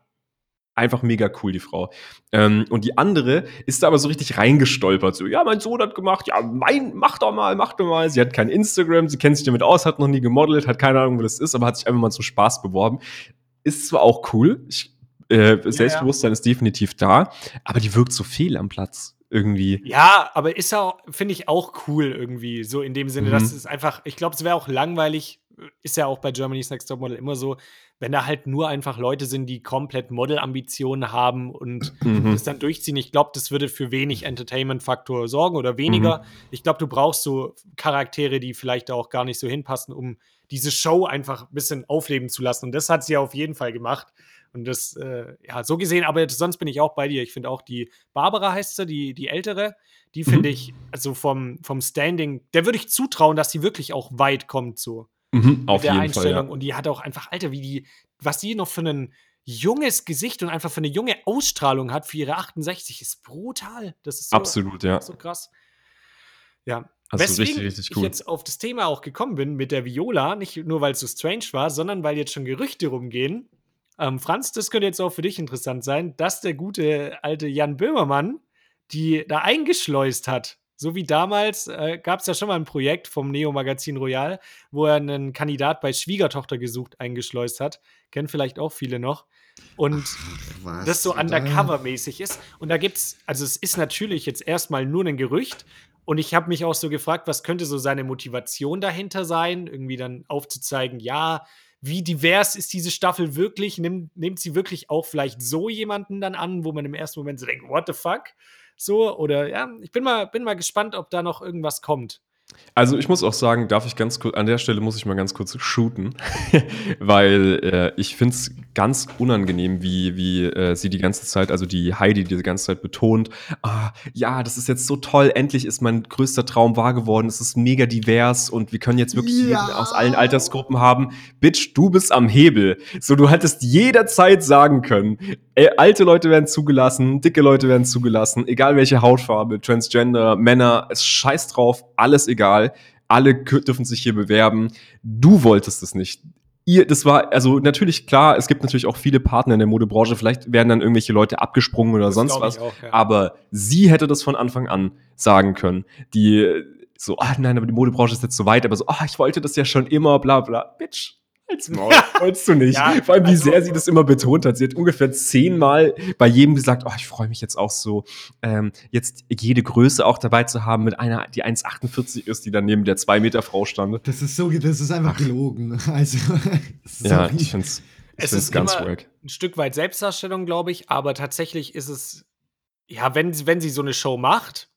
Einfach mega cool, die Frau. Ähm, und die andere ist da aber so richtig reingestolpert. So, ja, mein Sohn hat gemacht, ja, mein, mach doch mal, mach doch mal. Sie hat kein Instagram, sie kennt sich damit aus, hat noch nie gemodelt, hat keine Ahnung, wo das ist, aber hat sich einfach mal zum Spaß beworben. Ist zwar auch cool, ich, äh, Selbstbewusstsein ist definitiv da, aber die wirkt so fehl am Platz. Irgendwie. Ja, aber ist ja, finde ich, auch cool irgendwie. So in dem Sinne, Mhm. dass es einfach, ich glaube, es wäre auch langweilig, ist ja auch bei Germany's Next Top Model immer so, wenn da halt nur einfach Leute sind, die komplett Modelambitionen haben und Mhm. das dann durchziehen. Ich glaube, das würde für wenig Entertainment-Faktor sorgen oder weniger. Mhm. Ich glaube, du brauchst so Charaktere, die vielleicht auch gar nicht so hinpassen, um diese Show einfach ein bisschen aufleben zu lassen. Und das hat sie ja auf jeden Fall gemacht. Und das, äh, ja, so gesehen, aber sonst bin ich auch bei dir. Ich finde auch die Barbara heißt sie, die, die ältere, die finde Mhm. ich, also vom, vom Standing, der würde ich zutrauen, dass sie wirklich auch weit kommt, so Mhm, auf der jeden Fall. Einstellung. Ja. Und die hat auch einfach, Alter, wie die, was die noch für ein junges Gesicht und einfach für eine junge Ausstrahlung hat für ihre 68, ist brutal. Das ist so, Absolut, ja. so krass. Ja. Also Weswegen richtig, richtig ich jetzt auf das Thema auch gekommen bin mit der Viola, nicht nur weil es so strange war, sondern weil jetzt schon Gerüchte rumgehen. Ähm, Franz, das könnte jetzt auch für dich interessant sein, dass der gute alte Jan Böhmermann die da eingeschleust hat. So wie damals äh, gab es ja schon mal ein Projekt vom Neo-Magazin Royal, wo er einen Kandidat bei Schwiegertochter gesucht eingeschleust hat. Kennen vielleicht auch viele noch. Und Was? das so undercover-mäßig ist. Und da gibt's, also es ist natürlich jetzt erstmal nur ein Gerücht. Und ich habe mich auch so gefragt, was könnte so seine Motivation dahinter sein, irgendwie dann aufzuzeigen, ja, wie divers ist diese Staffel wirklich? Nimmt, nimmt sie wirklich auch vielleicht so jemanden dann an, wo man im ersten Moment so denkt, what the fuck? So, oder ja, ich bin mal, bin mal gespannt, ob da noch irgendwas kommt. Also ich muss auch sagen, darf ich ganz kurz, an der Stelle muss ich mal ganz kurz shooten, weil äh, ich finde es ganz unangenehm, wie, wie äh, sie die ganze Zeit, also die Heidi die ganze Zeit betont, ah, ja, das ist jetzt so toll, endlich ist mein größter Traum wahr geworden, es ist mega divers und wir können jetzt wirklich ja. aus allen Altersgruppen haben. Bitch, du bist am Hebel. So, du hättest jederzeit sagen können, ey, alte Leute werden zugelassen, dicke Leute werden zugelassen, egal welche Hautfarbe, Transgender, Männer, es scheiß drauf, alles egal. Alle dürfen sich hier bewerben. Du wolltest es nicht ihr, das war, also natürlich klar, es gibt natürlich auch viele Partner in der Modebranche, vielleicht werden dann irgendwelche Leute abgesprungen oder das sonst was, auch, ja. aber sie hätte das von Anfang an sagen können. Die so, ah nein, aber die Modebranche ist jetzt so weit, aber so, ah, ich wollte das ja schon immer, bla bla. Bitch, Halt's Maul, wolltest du nicht. Ja, Vor allem, wie also, sehr sie das immer betont hat. Sie hat ungefähr zehnmal bei jedem gesagt, oh, ich freue mich jetzt auch so, ähm, jetzt jede Größe auch dabei zu haben mit einer, die 1,48 ist, die dann neben der 2-Meter-Frau stand. Das ist so, das ist einfach gelogen. Also, ja, ich finde es ist ganz wack. ein Stück weit Selbstdarstellung, glaube ich, aber tatsächlich ist es, ja, wenn, wenn sie so eine Show macht,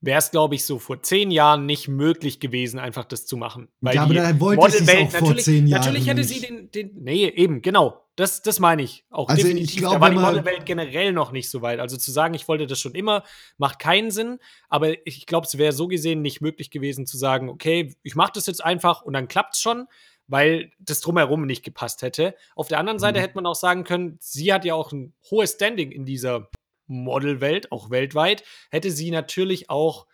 wäre es, glaube ich, so vor zehn Jahren nicht möglich gewesen, einfach das zu machen. Weil ja, aber dann wollte sie es auch vor zehn Jahren Natürlich hätte sie den, den, nee, eben, genau, das, das meine ich auch also definitiv. Ich glaub, da war die Modelwelt generell noch nicht so weit. Also zu sagen, ich wollte das schon immer, macht keinen Sinn, aber ich glaube, es wäre so gesehen nicht möglich gewesen zu sagen, okay, ich mache das jetzt einfach und dann klappt es schon, weil das drumherum nicht gepasst hätte. Auf der anderen Seite mhm. hätte man auch sagen können, sie hat ja auch ein hohes Standing in dieser Modelwelt, auch weltweit, hätte sie natürlich auch,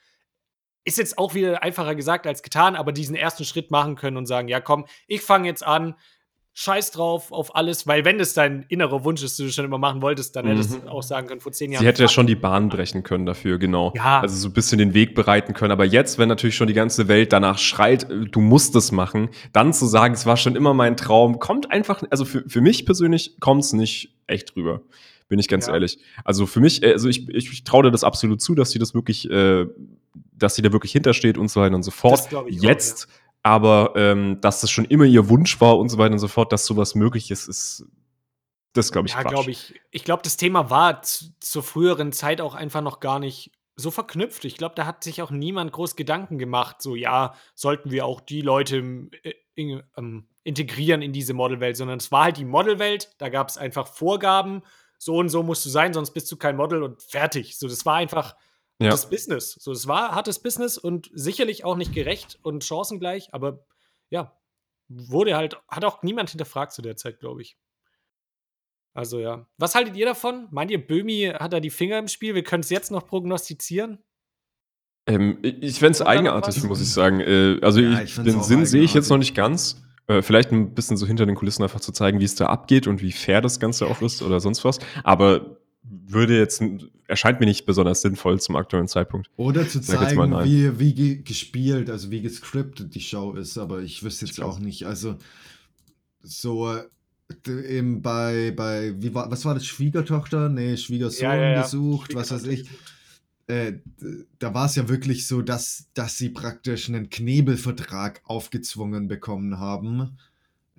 ist jetzt auch wieder einfacher gesagt als getan, aber diesen ersten Schritt machen können und sagen, ja komm, ich fange jetzt an, scheiß drauf auf alles, weil wenn das dein innerer Wunsch ist, du schon immer machen wolltest, dann hättest mhm. du auch sagen können, vor zehn Jahren. Sie hätte ja schon die Bahn brechen können dafür, genau. Ja. Also so ein bisschen den Weg bereiten können. Aber jetzt, wenn natürlich schon die ganze Welt danach schreit, du musst es machen, dann zu sagen, es war schon immer mein Traum, kommt einfach, also für, für mich persönlich kommt es nicht echt rüber bin ich ganz ja. ehrlich. Also für mich, äh, also ich, ich, traue dir das absolut zu, dass sie das wirklich, äh, dass sie da wirklich hintersteht und so weiter und so fort. Jetzt, auch, ja. aber ähm, dass das schon immer ihr Wunsch war und so weiter und so fort, dass sowas möglich ist, ist das glaube ich. Ja, glaube ich. Ich glaube, das Thema war zur früheren Zeit auch einfach noch gar nicht so verknüpft. Ich glaube, da hat sich auch niemand groß Gedanken gemacht, so ja, sollten wir auch die Leute äh, in, ähm, integrieren in diese Modelwelt, sondern es war halt die Modelwelt, da gab es einfach Vorgaben so und so musst du sein, sonst bist du kein Model und fertig. So, das war einfach ja. das Business. So, das war hartes Business und sicherlich auch nicht gerecht und chancengleich, aber ja, wurde halt, hat auch niemand hinterfragt zu der Zeit, glaube ich. Also ja. Was haltet ihr davon? Meint ihr, Böhmi hat da die Finger im Spiel? Wir können es jetzt noch prognostizieren? Ähm, ich fände es eigenartig, muss ich sagen. Äh, also ja, ich, den Sinn sehe ich jetzt noch nicht ganz. Äh, vielleicht ein bisschen so hinter den Kulissen einfach zu zeigen, wie es da abgeht und wie fair das Ganze auch ist oder sonst was. Aber würde jetzt, erscheint mir nicht besonders sinnvoll zum aktuellen Zeitpunkt. Oder zu zeigen, wie, wie gespielt, also wie gescriptet die Show ist, aber ich wüsste jetzt auch nicht. Also, so eben bei, bei, wie war, was war das, Schwiegertochter? Nee, Schwiegersohn ja, ja, ja. gesucht, was weiß ich. Äh, da war es ja wirklich so, dass, dass sie praktisch einen Knebelvertrag aufgezwungen bekommen haben.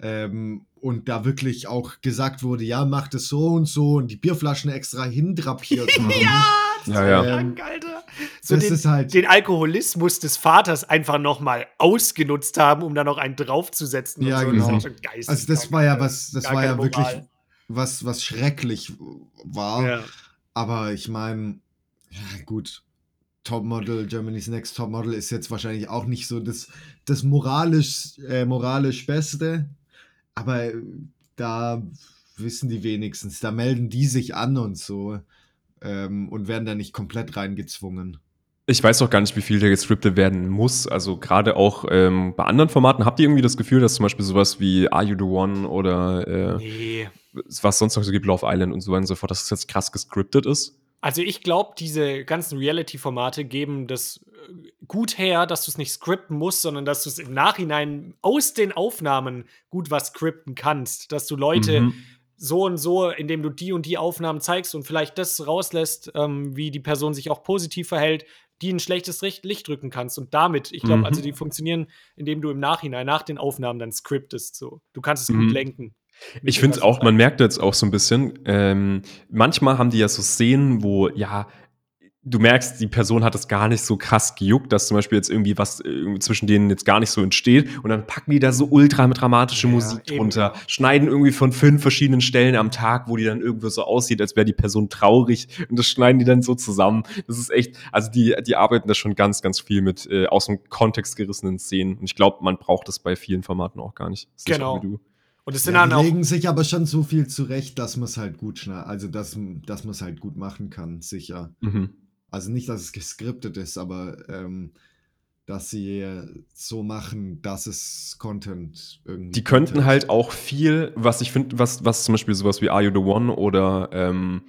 Ähm, und da wirklich auch gesagt wurde, ja, macht es so und so und die Bierflaschen extra hindrapiert haben. ja, das ja, ja. Krank, Alter. So das den, ist halt den Alkoholismus des Vaters einfach nochmal ausgenutzt haben, um da noch einen draufzusetzen. Ja, so. genau. Das also das war ja was, das war ja wirklich was, was schrecklich war. Ja. Aber ich meine, ja, gut. Topmodel, Germany's Next Topmodel ist jetzt wahrscheinlich auch nicht so das, das moralisch, äh, moralisch Beste. Aber da wissen die wenigstens, da melden die sich an und so ähm, und werden da nicht komplett reingezwungen. Ich weiß auch gar nicht, wie viel der gescriptet werden muss. Also gerade auch ähm, bei anderen Formaten, habt ihr irgendwie das Gefühl, dass zum Beispiel sowas wie Are You the One oder äh, nee. was sonst noch so gibt, Love Island und so weiter und so fort, dass es jetzt krass gescriptet ist? Also ich glaube, diese ganzen Reality-Formate geben das äh, gut her, dass du es nicht scripten musst, sondern dass du es im Nachhinein aus den Aufnahmen gut was scripten kannst. Dass du Leute mhm. so und so, indem du die und die Aufnahmen zeigst und vielleicht das rauslässt, ähm, wie die Person sich auch positiv verhält, die ein schlechtes Licht drücken kannst. Und damit, ich glaube, also mhm. also die funktionieren, indem du im Nachhinein, nach den Aufnahmen dann scriptest. So. Du kannst es mhm. gut lenken. Ich finde auch, man merkt jetzt auch so ein bisschen, ähm, manchmal haben die ja so Szenen, wo ja du merkst, die Person hat das gar nicht so krass gejuckt, dass zum Beispiel jetzt irgendwie was äh, zwischen denen jetzt gar nicht so entsteht und dann packen die da so ultra dramatische ja, Musik drunter, eben. schneiden irgendwie von fünf verschiedenen Stellen am Tag, wo die dann irgendwie so aussieht, als wäre die Person traurig und das schneiden die dann so zusammen. Das ist echt, also die, die arbeiten da schon ganz, ganz viel mit äh, aus dem Kontext gerissenen Szenen und ich glaube, man braucht das bei vielen Formaten auch gar nicht. Genau. Und es sind ja, dann auch. legen sich aber schon so viel zurecht, dass man es halt gut schnell, also dass, dass man es halt gut machen kann, sicher. Mhm. Also nicht, dass es geskriptet ist, aber ähm, dass sie so machen, dass es Content irgendwie. Die könnten Content halt auch viel, was ich finde, was, was zum Beispiel sowas wie Are You the One oder ähm,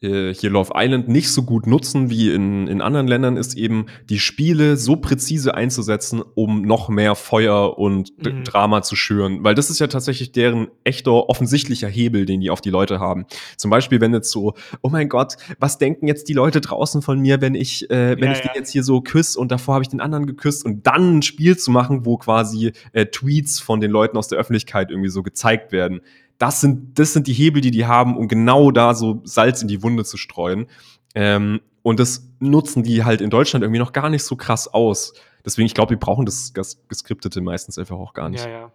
äh, hier Love Island nicht so gut nutzen wie in, in anderen Ländern, ist eben die Spiele so präzise einzusetzen, um noch mehr Feuer und mhm. Drama zu schüren. Weil das ist ja tatsächlich deren echter offensichtlicher Hebel, den die auf die Leute haben. Zum Beispiel, wenn jetzt so, oh mein Gott, was denken jetzt die Leute draußen von mir, wenn ich, äh, wenn ja, ich ja. den jetzt hier so küsse und davor habe ich den anderen geküsst und dann ein Spiel zu machen, wo quasi äh, Tweets von den Leuten aus der Öffentlichkeit irgendwie so gezeigt werden das sind, das sind die Hebel, die die haben, um genau da so Salz in die Wunde zu streuen. Ähm, und das nutzen die halt in Deutschland irgendwie noch gar nicht so krass aus. Deswegen, ich glaube, wir brauchen das, das Geskriptete meistens einfach auch gar nicht. Ja, ja.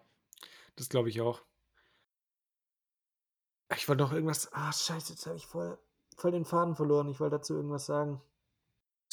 Das glaube ich auch. Ich wollte noch irgendwas. Ah, scheiße, jetzt habe ich voll, voll den Faden verloren. Ich wollte dazu irgendwas sagen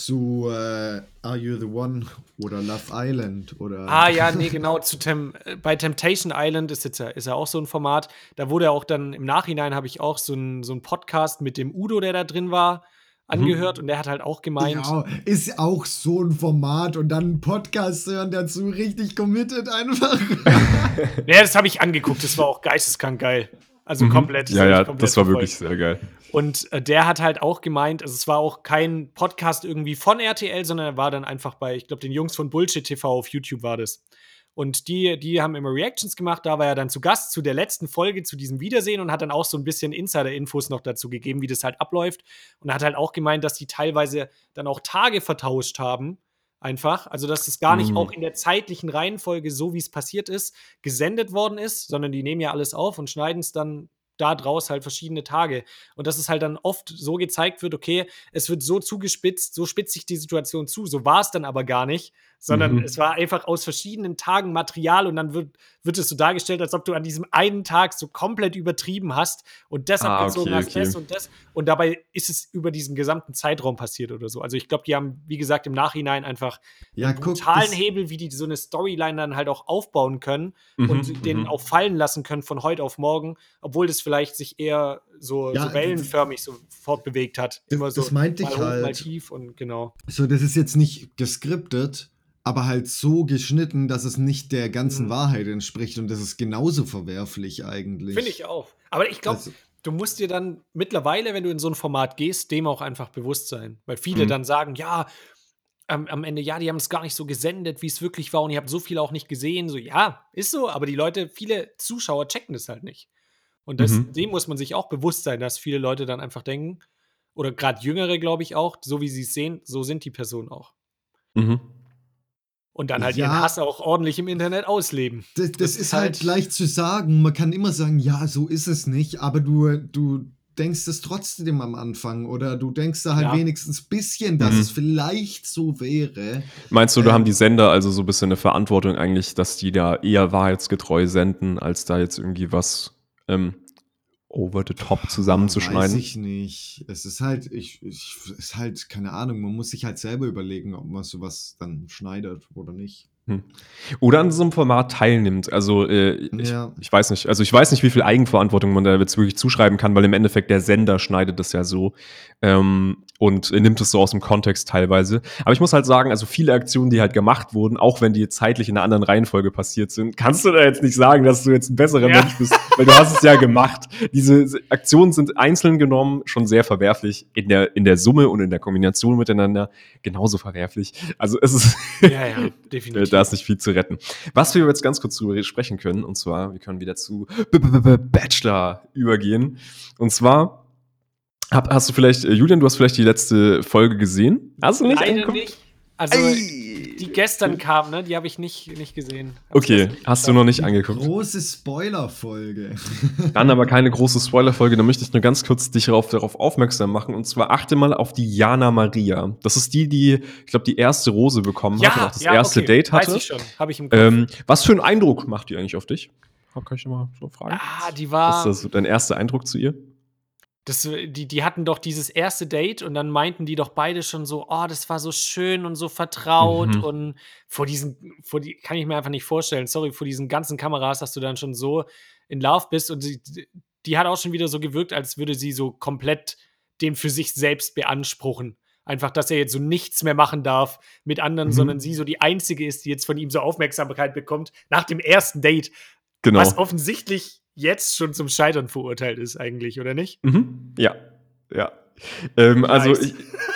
zu äh, Are You the One oder Love Island oder. Ah ja, nee, genau. Zu Tem bei Temptation Island ist jetzt ja, ist ja auch so ein Format. Da wurde auch dann im Nachhinein habe ich auch so ein, so ein Podcast mit dem Udo, der da drin war, angehört mhm. und der hat halt auch gemeint. Ja, ist auch so ein Format und dann einen Podcast hören dazu richtig committed einfach. ja, das habe ich angeguckt, das war auch geisteskrank geil. Also mhm. komplett. Ja, ja, komplett das war verfolgt. wirklich sehr geil. Und äh, der hat halt auch gemeint, also es war auch kein Podcast irgendwie von RTL, sondern er war dann einfach bei, ich glaube, den Jungs von Bullshit TV auf YouTube war das. Und die, die haben immer Reactions gemacht. Da war er dann zu Gast zu der letzten Folge, zu diesem Wiedersehen und hat dann auch so ein bisschen Insider-Infos noch dazu gegeben, wie das halt abläuft. Und er hat halt auch gemeint, dass die teilweise dann auch Tage vertauscht haben. Einfach. Also, dass es gar nicht mhm. auch in der zeitlichen Reihenfolge, so wie es passiert ist, gesendet worden ist, sondern die nehmen ja alles auf und schneiden es dann da draus halt verschiedene Tage. Und dass es halt dann oft so gezeigt wird, okay, es wird so zugespitzt, so spitzt sich die Situation zu. So war es dann aber gar nicht, sondern mhm. es war einfach aus verschiedenen Tagen Material und dann wird, wird es so dargestellt, als ob du an diesem einen Tag so komplett übertrieben hast und das ah, abgezogen okay, hast, okay. das und das. Und dabei ist es über diesen gesamten Zeitraum passiert oder so. Also ich glaube, die haben, wie gesagt, im Nachhinein einfach ja, einen brutalen guck, Hebel, wie die so eine Storyline dann halt auch aufbauen können mhm, und den mhm. auch fallen lassen können von heute auf morgen, obwohl das vielleicht sich eher so, ja, so wellenförmig so fortbewegt hat. Immer so das meinte mal ich hoch, halt. mal tief und genau. So, das ist jetzt nicht geskriptet, aber halt so geschnitten, dass es nicht der ganzen mhm. Wahrheit entspricht und das ist genauso verwerflich eigentlich. Finde ich auch. Aber ich glaube, also, du musst dir dann mittlerweile, wenn du in so ein Format gehst, dem auch einfach bewusst sein. Weil viele mhm. dann sagen, ja, am, am, Ende, ja, die haben es gar nicht so gesendet, wie es wirklich war und ihr habt so viel auch nicht gesehen. So, ja, ist so, aber die Leute, viele Zuschauer checken das halt nicht. Und das, mhm. dem muss man sich auch bewusst sein, dass viele Leute dann einfach denken, oder gerade Jüngere, glaube ich auch, so wie sie es sehen, so sind die Personen auch. Mhm. Und dann halt ja, ihren Hass auch ordentlich im Internet ausleben. Das, das, das ist halt, halt leicht zu sagen. Man kann immer sagen, ja, so ist es nicht, aber du, du denkst es trotzdem am Anfang oder du denkst da halt ja. wenigstens ein bisschen, dass mhm. es vielleicht so wäre. Meinst du, da ähm, haben die Sender also so ein bisschen eine Verantwortung eigentlich, dass die da eher wahrheitsgetreu senden, als da jetzt irgendwie was ähm, over the top zusammenzuschneiden? Weiß ich nicht. Es ist halt, ich, ich, ist halt, keine Ahnung, man muss sich halt selber überlegen, ob man sowas dann schneidet oder nicht. Hm. Oder an so einem Format teilnimmt. Also äh, ich, ja. ich, weiß nicht. Also ich weiß nicht, wie viel Eigenverantwortung man da jetzt wirklich zuschreiben kann, weil im Endeffekt der Sender schneidet das ja so. Ähm, und nimmt es so aus dem Kontext teilweise. Aber ich muss halt sagen, also viele Aktionen, die halt gemacht wurden, auch wenn die zeitlich in einer anderen Reihenfolge passiert sind, kannst du da jetzt nicht sagen, dass du jetzt ein besserer ja. Mensch bist, weil du hast es ja gemacht. Diese Aktionen sind einzeln genommen schon sehr verwerflich, in der, in der Summe und in der Kombination miteinander genauso verwerflich. Also es ist, ja, ja, definitiv. Da ist nicht viel zu retten. Was wir jetzt ganz kurz drüber sprechen können, und zwar, wir können wieder zu B -B -B Bachelor übergehen. Und zwar Hab, hast du vielleicht, äh, Julian, du hast vielleicht die letzte Folge gesehen? Hast du nicht? Leider nicht. Also, Ey. die gestern kam, ne, die habe ich nicht, nicht gesehen. Okay, hast du noch nicht angeguckt. Große Spoilerfolge. Dann aber keine große Spoilerfolge, da möchte ich nur ganz kurz dich darauf, darauf aufmerksam machen. Und zwar achte mal auf die Jana Maria. Das ist die, die, ich glaube, die erste Rose bekommen ja, hat und auch das ja, erste okay. Date hatte. Weiß ich schon, habe ich im Kopf. Ähm, was für einen Eindruck macht die eigentlich auf dich? Kann ich mal so fragen? Ah, die war. Was ist das dein erster Eindruck zu ihr? Das, die, die hatten doch dieses erste Date und dann meinten die doch beide schon so, oh, das war so schön und so vertraut mhm. und vor diesen, vor die, kann ich mir einfach nicht vorstellen, sorry, vor diesen ganzen Kameras, dass du dann schon so in Lauf bist und die, die hat auch schon wieder so gewirkt, als würde sie so komplett den für sich selbst beanspruchen. Einfach, dass er jetzt so nichts mehr machen darf mit anderen, mhm. sondern sie so die einzige ist, die jetzt von ihm so Aufmerksamkeit bekommt nach dem ersten Date. Genau. Was offensichtlich jetzt schon zum Scheitern verurteilt ist, eigentlich, oder nicht? Mhm. Ja, ja. Ähm, also ich,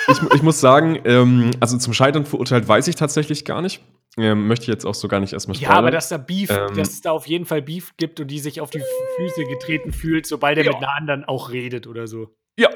ich, ich, muss sagen, ähm, also zum Scheitern verurteilt weiß ich tatsächlich gar nicht. Ähm, möchte ich jetzt auch so gar nicht erstmal spoilern. Ja, aber dass da Beef, ähm, dass es da auf jeden Fall Beef gibt und die sich auf die Füße getreten fühlt, sobald er ja. mit einer anderen auch redet oder so. Ja,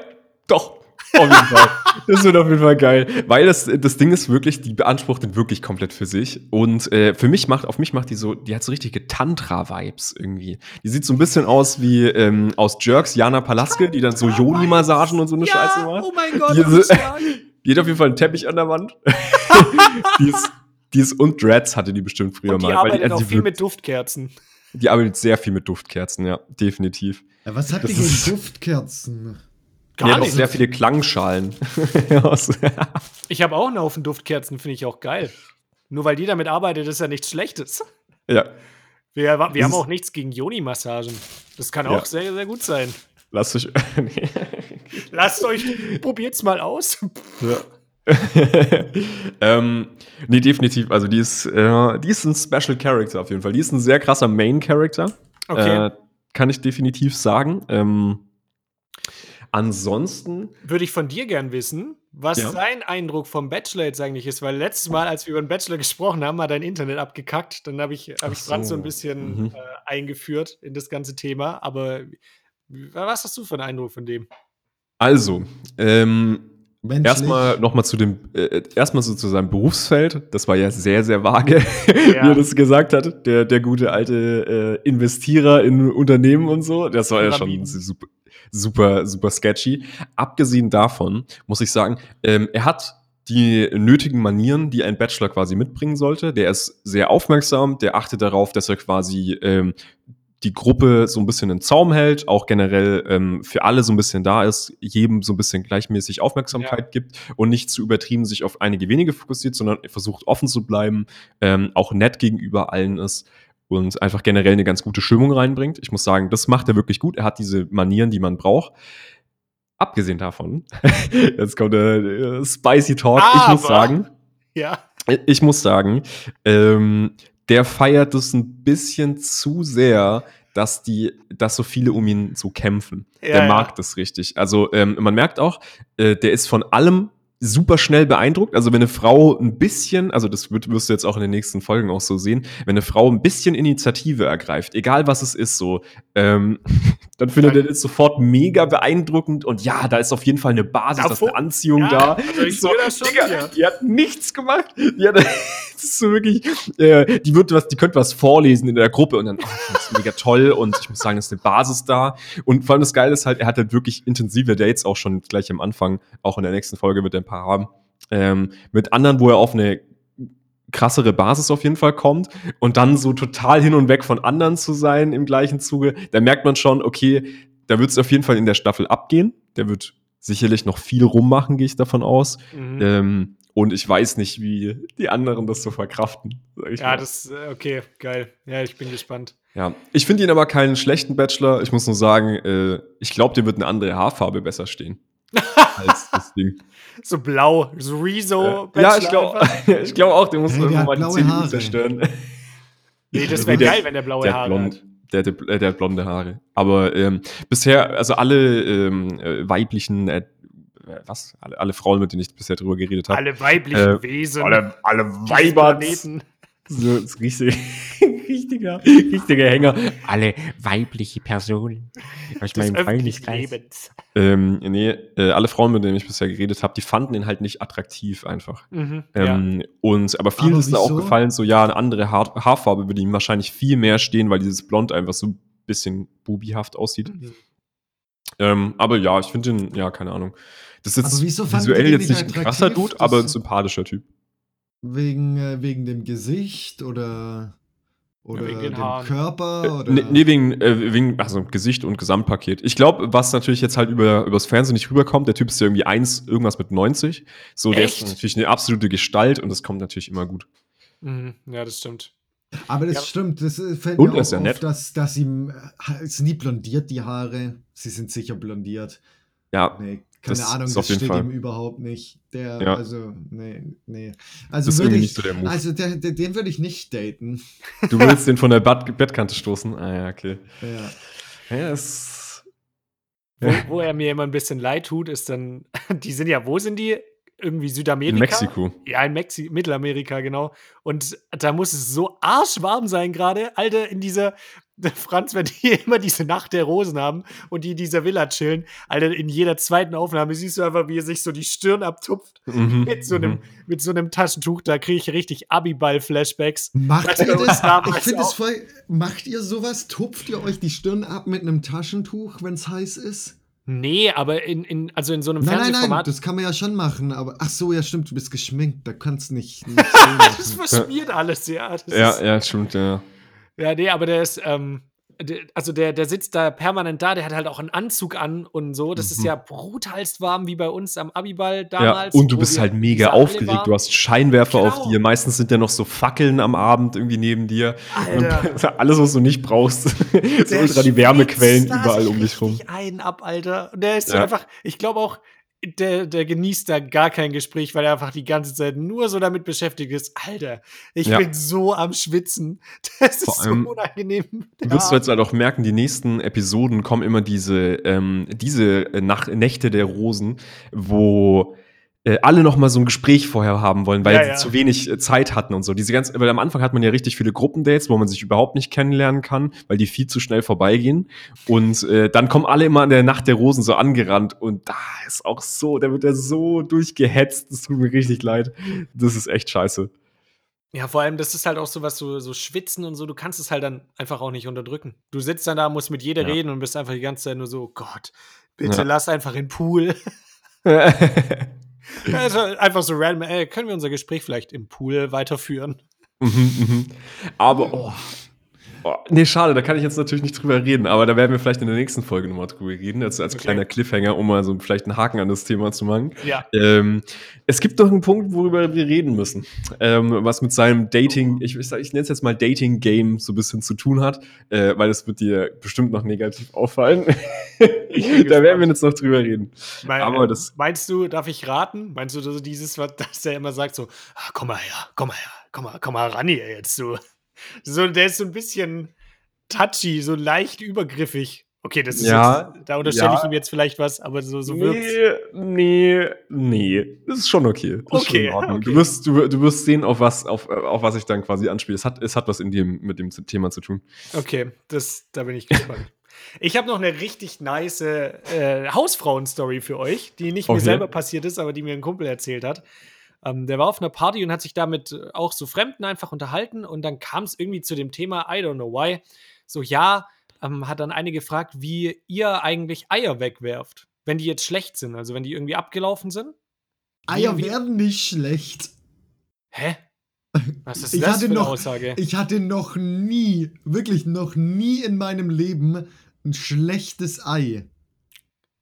doch. Auf jeden Fall. Das wird auf jeden Fall geil. Weil das, das Ding ist wirklich, die beansprucht den wirklich komplett für sich. Und äh, für mich macht, auf mich macht die so, die hat so richtige Tantra-Vibes irgendwie. Die sieht so ein bisschen aus wie ähm, aus Jerks, Jana Palaske, die dann so Joni-Massagen und so eine ja, Scheiße macht. Oh mein Gott, die, so, die hat auf jeden Fall einen Teppich an der Wand. die, ist, die ist und Dreads hatte die bestimmt früher und die mal. Arbeitet die arbeitet auch viel mit Duftkerzen. Die arbeitet sehr viel mit Duftkerzen, ja, definitiv. Ja, was hat das die gegen Duftkerzen? Gar die nicht. auch sehr viele Klangschalen. ich habe auch einen Haufen Duftkerzen, finde ich auch geil. Nur weil die damit arbeitet, ist ja nichts Schlechtes. Ja. Wir, wir haben auch nichts gegen Joni-Massagen. Das kann auch ja. sehr, sehr gut sein. Lasst euch. Lasst euch, probiert's mal aus. Ja. ähm, nee, definitiv. Also, die ist, äh, die ist ein Special Character auf jeden Fall. Die ist ein sehr krasser Main Character. Okay. Äh, kann ich definitiv sagen. Ähm, Ansonsten. Würde ich von dir gern wissen, was ja. dein Eindruck vom Bachelor jetzt eigentlich ist, weil letztes Mal, als wir über den Bachelor gesprochen haben, hat dein Internet abgekackt. Dann habe ich, hab ich so. Franz so ein bisschen mhm. äh, eingeführt in das ganze Thema. Aber was hast du für einen Eindruck von dem? Also, ähm, Erstmal nochmal zu dem, äh, erstmal so zu seinem Berufsfeld. Das war ja sehr, sehr vage, ja. wie er das gesagt hat. Der, der gute alte äh, Investierer in Unternehmen und so. Das war ja schon super, super, super sketchy. Abgesehen davon muss ich sagen, ähm, er hat die nötigen Manieren, die ein Bachelor quasi mitbringen sollte. Der ist sehr aufmerksam, der achtet darauf, dass er quasi ähm, die Gruppe so ein bisschen im Zaum hält, auch generell ähm, für alle so ein bisschen da ist, jedem so ein bisschen gleichmäßig Aufmerksamkeit ja. gibt und nicht zu übertrieben sich auf einige wenige fokussiert, sondern versucht offen zu bleiben, ähm, auch nett gegenüber allen ist und einfach generell eine ganz gute Stimmung reinbringt. Ich muss sagen, das macht er wirklich gut. Er hat diese Manieren, die man braucht. Abgesehen davon, jetzt kommt der äh, Spicy Talk. Aber, ich muss sagen, ja. ich muss sagen, ähm, der feiert es ein bisschen zu sehr, dass die, dass so viele um ihn so kämpfen. Ja, der mag ja. das richtig. Also ähm, man merkt auch, äh, der ist von allem super schnell beeindruckt. Also wenn eine Frau ein bisschen, also das wirst du jetzt auch in den nächsten Folgen auch so sehen, wenn eine Frau ein bisschen Initiative ergreift, egal was es ist, so, ähm, dann findet er das sofort mega beeindruckend und ja, da ist auf jeden Fall eine Basis, da ist eine Anziehung ja, da. Also ich so, das schon Digga, die hat nichts gemacht. Die hat, das ist so wirklich, äh, die wird was, die könnte was vorlesen in der Gruppe und dann, oh, das ist mega toll und ich muss sagen, das ist eine Basis da. Und vor allem das Geile ist halt, er hat halt wirklich intensive Dates auch schon gleich am Anfang, auch in der nächsten Folge wird er ein paar haben. Ähm, mit anderen, wo er auf eine krassere Basis auf jeden Fall kommt und dann so total hin und weg von anderen zu sein im gleichen Zuge, da merkt man schon, okay, da wird es auf jeden Fall in der Staffel abgehen. Der wird sicherlich noch viel rummachen, gehe ich davon aus. Mhm. Ähm, und ich weiß nicht, wie die anderen das so verkraften. ja, mal. das, äh, okay, geil. Ja, ich bin gespannt. Ja, ich finde ihn aber keinen schlechten Bachelor. Ich muss nur sagen, äh, ich glaube, dem wird eine andere Haarfarbe besser stehen. als das Ding. So blau, so Rezo. Äh, ja, ich glaube ich glaub auch, der muss hey, irgendwann mal die Zähne zerstören. Nee, das wäre geil, wenn der blaue der Haare blond, hat. Der, der, der, hat blonde Haare. Aber ähm, bisher, also alle ähm, äh, weiblichen äh, was? Alle, alle, Frauen, mit denen ich bisher drüber geredet habe. Alle weiblichen äh, Wesen. Alle, alle Weiber. So, das richtig, richtig richtiger, richtiger Hänger. Alle weibliche Personen aus meinem Freundeskreis. Ähm, nee, äh, alle Frauen, mit denen ich bisher geredet habe, die fanden ihn halt nicht attraktiv einfach. Mhm, ähm, ja. Und aber vielen aber ist da auch gefallen, so ja, eine andere Haar Haarfarbe würde ihm wahrscheinlich viel mehr stehen, weil dieses Blond einfach so ein bisschen bubihaft aussieht. Mhm. Ähm, aber ja, ich finde ihn, ja, keine Ahnung. Das ist jetzt visuell jetzt nicht ein krasser Dude, aber ein sympathischer Typ. Wegen, äh, wegen dem Gesicht oder, oder ja, dem Haaren. Körper? Äh, oder? Nee, nee, wegen, äh, wegen also Gesicht und Gesamtpaket. Ich glaube, was natürlich jetzt halt über, übers Fernsehen nicht rüberkommt, der Typ ist ja irgendwie eins, irgendwas mit 90. So, Echt? der ist natürlich eine absolute Gestalt und das kommt natürlich immer gut. Mhm, ja, das stimmt. Aber das ja. stimmt, das äh, fällt und mir auch ja auf, nett. dass, dass ihm, ist nie blondiert, die Haare. Sie sind sicher blondiert. Ja, nee, keine das Ahnung, das steht Fall. ihm überhaupt nicht. Der, ja. also, nee, nee. Also, das ist ich, nicht so der Move. Also, der, der, den würde ich nicht daten. Du willst den von der Bad Bettkante stoßen? Ah, ja, okay. Ja. Ja, es. Wo, wo, er mir immer ein bisschen leid tut, ist dann, die sind ja, wo sind die? irgendwie Südamerika. In Mexiko. Ja, in Mexi Mittelamerika, genau. Und da muss es so arschwarm sein gerade. Alter, in dieser, Franz, wenn die immer diese Nacht der Rosen haben und die in dieser Villa chillen, Alter, in jeder zweiten Aufnahme siehst du einfach, wie er sich so die Stirn abtupft mhm, mit, so einem, mhm. mit so einem Taschentuch. Da kriege ich richtig Abiball-Flashbacks. Macht ihr das? Ich finde es voll. Macht ihr sowas? Tupft ihr euch die Stirn ab mit einem Taschentuch, wenn es heiß ist? Nee, aber in, in, also in so einem nein, Fernsehformat. Nein, nein, das kann man ja schon machen, aber ach so, ja, stimmt, du bist geschminkt, da kannst nicht. nicht das verschmiert alles, ja. ja, ja, stimmt, ja. Ja, nee, aber der ist, ähm, also der, der sitzt da permanent da, der hat halt auch einen Anzug an und so. Das mhm. ist ja brutalst warm wie bei uns am Abiball damals. Ja, und du bist halt mega aufgeregt. Du hast Scheinwerfer genau. auf dir. Meistens sind ja noch so Fackeln am Abend irgendwie neben dir. Alter. Und alles, was du nicht brauchst. so ultra die Wärmequellen überall um dich rum. ein ab, Alter. Und der ist ja. einfach, ich glaube auch, der, der genießt da gar kein Gespräch, weil er einfach die ganze Zeit nur so damit beschäftigt ist. Alter, ich ja. bin so am Schwitzen. Das Vor ist so unangenehm. Du wirst du jetzt halt auch merken, die nächsten Episoden kommen immer diese, ähm, diese Nach Nächte der Rosen, wo äh, alle noch mal so ein Gespräch vorher haben wollen, weil ja, sie ja. zu wenig äh, Zeit hatten und so. Diese ganze, weil am Anfang hat man ja richtig viele Gruppendates, wo man sich überhaupt nicht kennenlernen kann, weil die viel zu schnell vorbeigehen. Und äh, dann kommen alle immer in der Nacht der Rosen so angerannt und da ist auch so, da wird er so durchgehetzt. Das tut mir richtig leid. Das ist echt scheiße. Ja, vor allem, das ist halt auch so was, so, so Schwitzen und so, du kannst es halt dann einfach auch nicht unterdrücken. Du sitzt dann da, musst mit jeder ja. reden und bist einfach die ganze Zeit nur so, Gott, bitte lass einfach in den Pool. Also einfach so random, ey, können wir unser Gespräch vielleicht im Pool weiterführen? Mhm, mhm. Aber, oh, Oh, nee, schade, da kann ich jetzt natürlich nicht drüber reden, aber da werden wir vielleicht in der nächsten Folge nochmal drüber reden, also als okay. kleiner Cliffhanger, um mal so vielleicht einen Haken an das Thema zu machen. Ja. Ähm, es gibt doch einen Punkt, worüber wir reden müssen, ähm, was mit seinem Dating, ich, ich, ich nenne es jetzt mal Dating-Game so ein bisschen zu tun hat, äh, weil das wird dir bestimmt noch negativ auffallen. da werden wir jetzt noch drüber reden. Mein, aber das meinst du, darf ich raten? Meinst du, dass dieses, was der immer sagt, so, ah, komm mal her, komm mal her, komm mal, komm mal ran hier jetzt, so. So, der ist so ein bisschen touchy, so leicht übergriffig. Okay, das ist ja, jetzt, da unterstelle ja. ich ihm jetzt vielleicht was, aber so, so wirkt Nee, nee, nee. Das ist schon okay. Das okay, schon okay. Du, wirst, du, du wirst sehen, auf was, auf, auf was ich dann quasi anspiele. Es hat, es hat was in dem, mit dem Thema zu tun. Okay, das, da bin ich gespannt. ich habe noch eine richtig nice äh, Hausfrauen-Story für euch, die nicht okay. mir selber passiert ist, aber die mir ein Kumpel erzählt hat. Ähm, der war auf einer Party und hat sich damit äh, auch so Fremden einfach unterhalten und dann kam es irgendwie zu dem Thema, I don't know why, so ja, ähm, hat dann eine gefragt, wie ihr eigentlich Eier wegwerft, wenn die jetzt schlecht sind, also wenn die irgendwie abgelaufen sind. Eier wie, werden nicht schlecht. Hä? Was ist ich das für eine noch, Aussage? Ich hatte noch nie, wirklich noch nie in meinem Leben ein schlechtes Ei.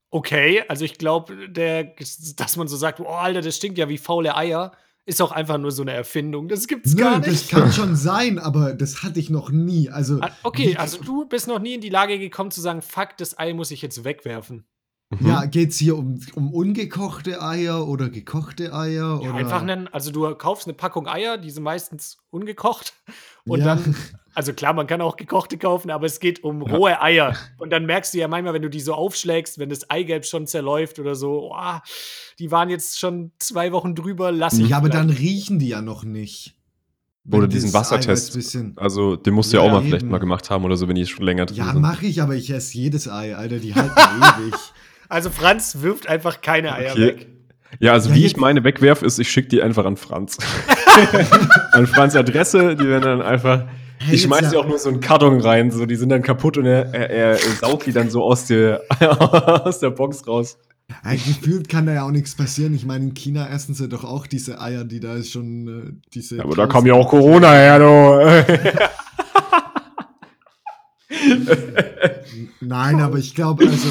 Okay, also ich glaube, dass man so sagt, oh Alter, das stinkt ja wie faule Eier, ist auch einfach nur so eine Erfindung. Das gibt's Nö, gar nicht. Das kann schon sein, aber das hatte ich noch nie. Also ah, okay, also du bist noch nie in die Lage gekommen zu sagen, fuck, das Ei muss ich jetzt wegwerfen. Mhm. Ja, geht es hier um, um ungekochte Eier oder gekochte Eier? Ja, oder? Einfach nennen, also du kaufst eine Packung Eier, die sind meistens ungekocht. Und ja. dann, also klar, man kann auch gekochte kaufen, aber es geht um rohe Eier. Und dann merkst du ja manchmal, wenn du die so aufschlägst, wenn das Eigelb schon zerläuft oder so, oh, die waren jetzt schon zwei Wochen drüber, lass Ja, aber dann riechen die ja noch nicht. Oder diesen Wassertest. Also, den musst du ja, Ja, auch mal eben. vielleicht mal gemacht haben oder so, wenn die schon länger drin Ja, sind. mache ich, aber ich esse jedes Ei, Alter. Die halten ewig. Also Franz wirft einfach keine Eier Okay. weg. Ja, also Ja, wie ich meine wegwerf, ist, ich schicke die einfach an Franz. an Franz Adresse, die werden dann einfach. Hey, ich schmeiß jetzt die ja- auch nur so einen Karton rein, so die sind dann kaputt und er, er, er saugt die dann so aus der, aus der Box raus. Ja, gefühlt kann da ja auch nichts passieren. Ich meine, in China essen sie doch auch diese Eier, die da schon äh, diese. Aber da kam ja auch Corona her, du. Nein, aber ich glaube, also.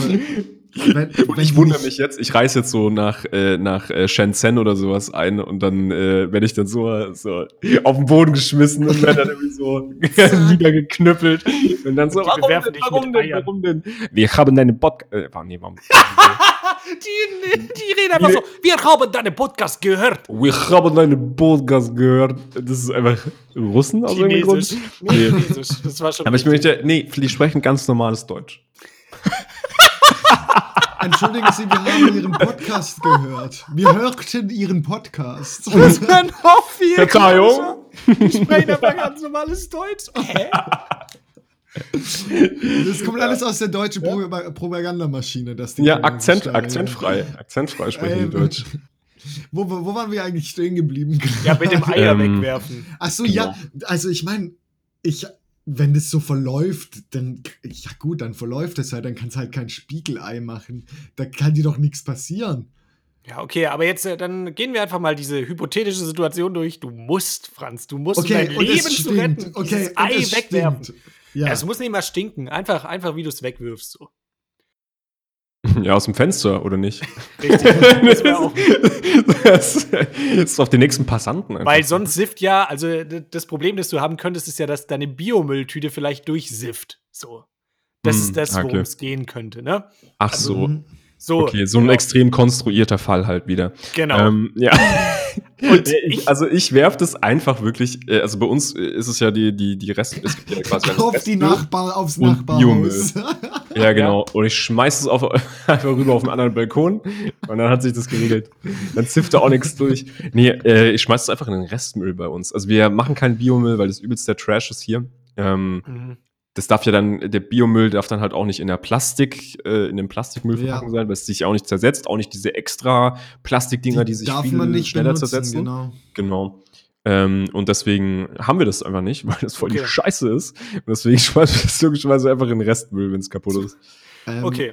Wenn, wenn ich wundere mich jetzt, ich reise jetzt so nach, äh, nach äh, Shenzhen oder sowas ein und dann äh, werde ich dann so, so auf den Boden geschmissen und werde dann irgendwie so wieder geknüppelt. Und dann so, Und die warum denn, dich warum mit denn, Eiern. warum denn? Wir haben deine Podcast... Äh, nee, warum? Die, die reden einfach so, wir haben deinen Podcast gehört. Wir haben deine Podcast gehört. Das ist einfach Russen aus irgendeinem Grund. Nee. Chinesisch. Das war schon Aber ich möchte, nee, die sprechen ganz normales Deutsch. Entschuldigen Sie, wir haben Ihren Podcast gehört. Wir hörten Ihren Podcast. Das wäre noch viel Verzeihung. Die sprechen einfach ganz normales Deutsch. Hä? Das kommt alles aus der deutschen Pro Propagandamaschine. Das Ding Ja, Akzent, akzentfrei. Akzentfrei sprechen Ähm, die Deutsch. Wo, wo, waren wir eigentlich stehen geblieben? Ja, mit dem Eier Ähm, wegwerfen. Ach so, ja. Also ich meine, ich, wenn das so verläuft, dann, ja gut, dann verläuft es halt, dann kannst halt kein Spiegelei machen. Da kann dir doch nichts passieren. Ja, okay, aber jetzt äh, dann gehen wir einfach mal diese hypothetische Situation durch. Du musst, Franz, du musst um Okay, dein und Leben zu retten, Okay, Ei wegwerfen. Ja. Ja. Es muss nicht mal stinken, einfach, einfach wie du es wegwirfst. So. Ja, aus dem Fenster, oder nicht? Richtig. Das das ist auf den nächsten Passanten. einfach. weil sonst sifft ja, also das Problem, das du haben könntest, ist ja, dass deine Biomülltüte vielleicht durchsifft. So. Das Hm, ist das, okay. worum es gehen könnte, ne? Ach so. So, Okay, so ein genau. extrem konstruierter Fall halt wieder. Genau. Ähm, ja. Und ich, ich- also ich werf das einfach wirklich, äh, also bei uns äh, ist es ja die, die, die Rest, es gibt ja quasi Auf die. Nachbar, aufs Nachbarhaus. Ja, genau. Und ich schmeiß es auf, einfach rüber auf einen anderen Balkon und dann hat sich das geregelt. Dann zifft da auch nichts durch. Nee, äh, ich schmeiß es einfach in den Restmüll bei uns. Also wir machen keinen Biomüll, weil das übelst der Trash ist hier. Ähm, Mhm. Das darf ja dann, der Biomüll darf dann halt auch nicht in der Plastik, äh, in dem Plastikmüllverpackung Ja. sein, weil es sich auch nicht zersetzt, auch nicht diese extra Plastikdinger, die, sich darf viel man nicht schneller benutzen, zersetzen. Genau. Genau. Ähm, und deswegen haben wir das einfach nicht, weil das voll die Okay. Scheiße ist. Und deswegen schmeißen wir das logischerweise einfach in den Restmüll, wenn es kaputt ist. Ähm, Okay.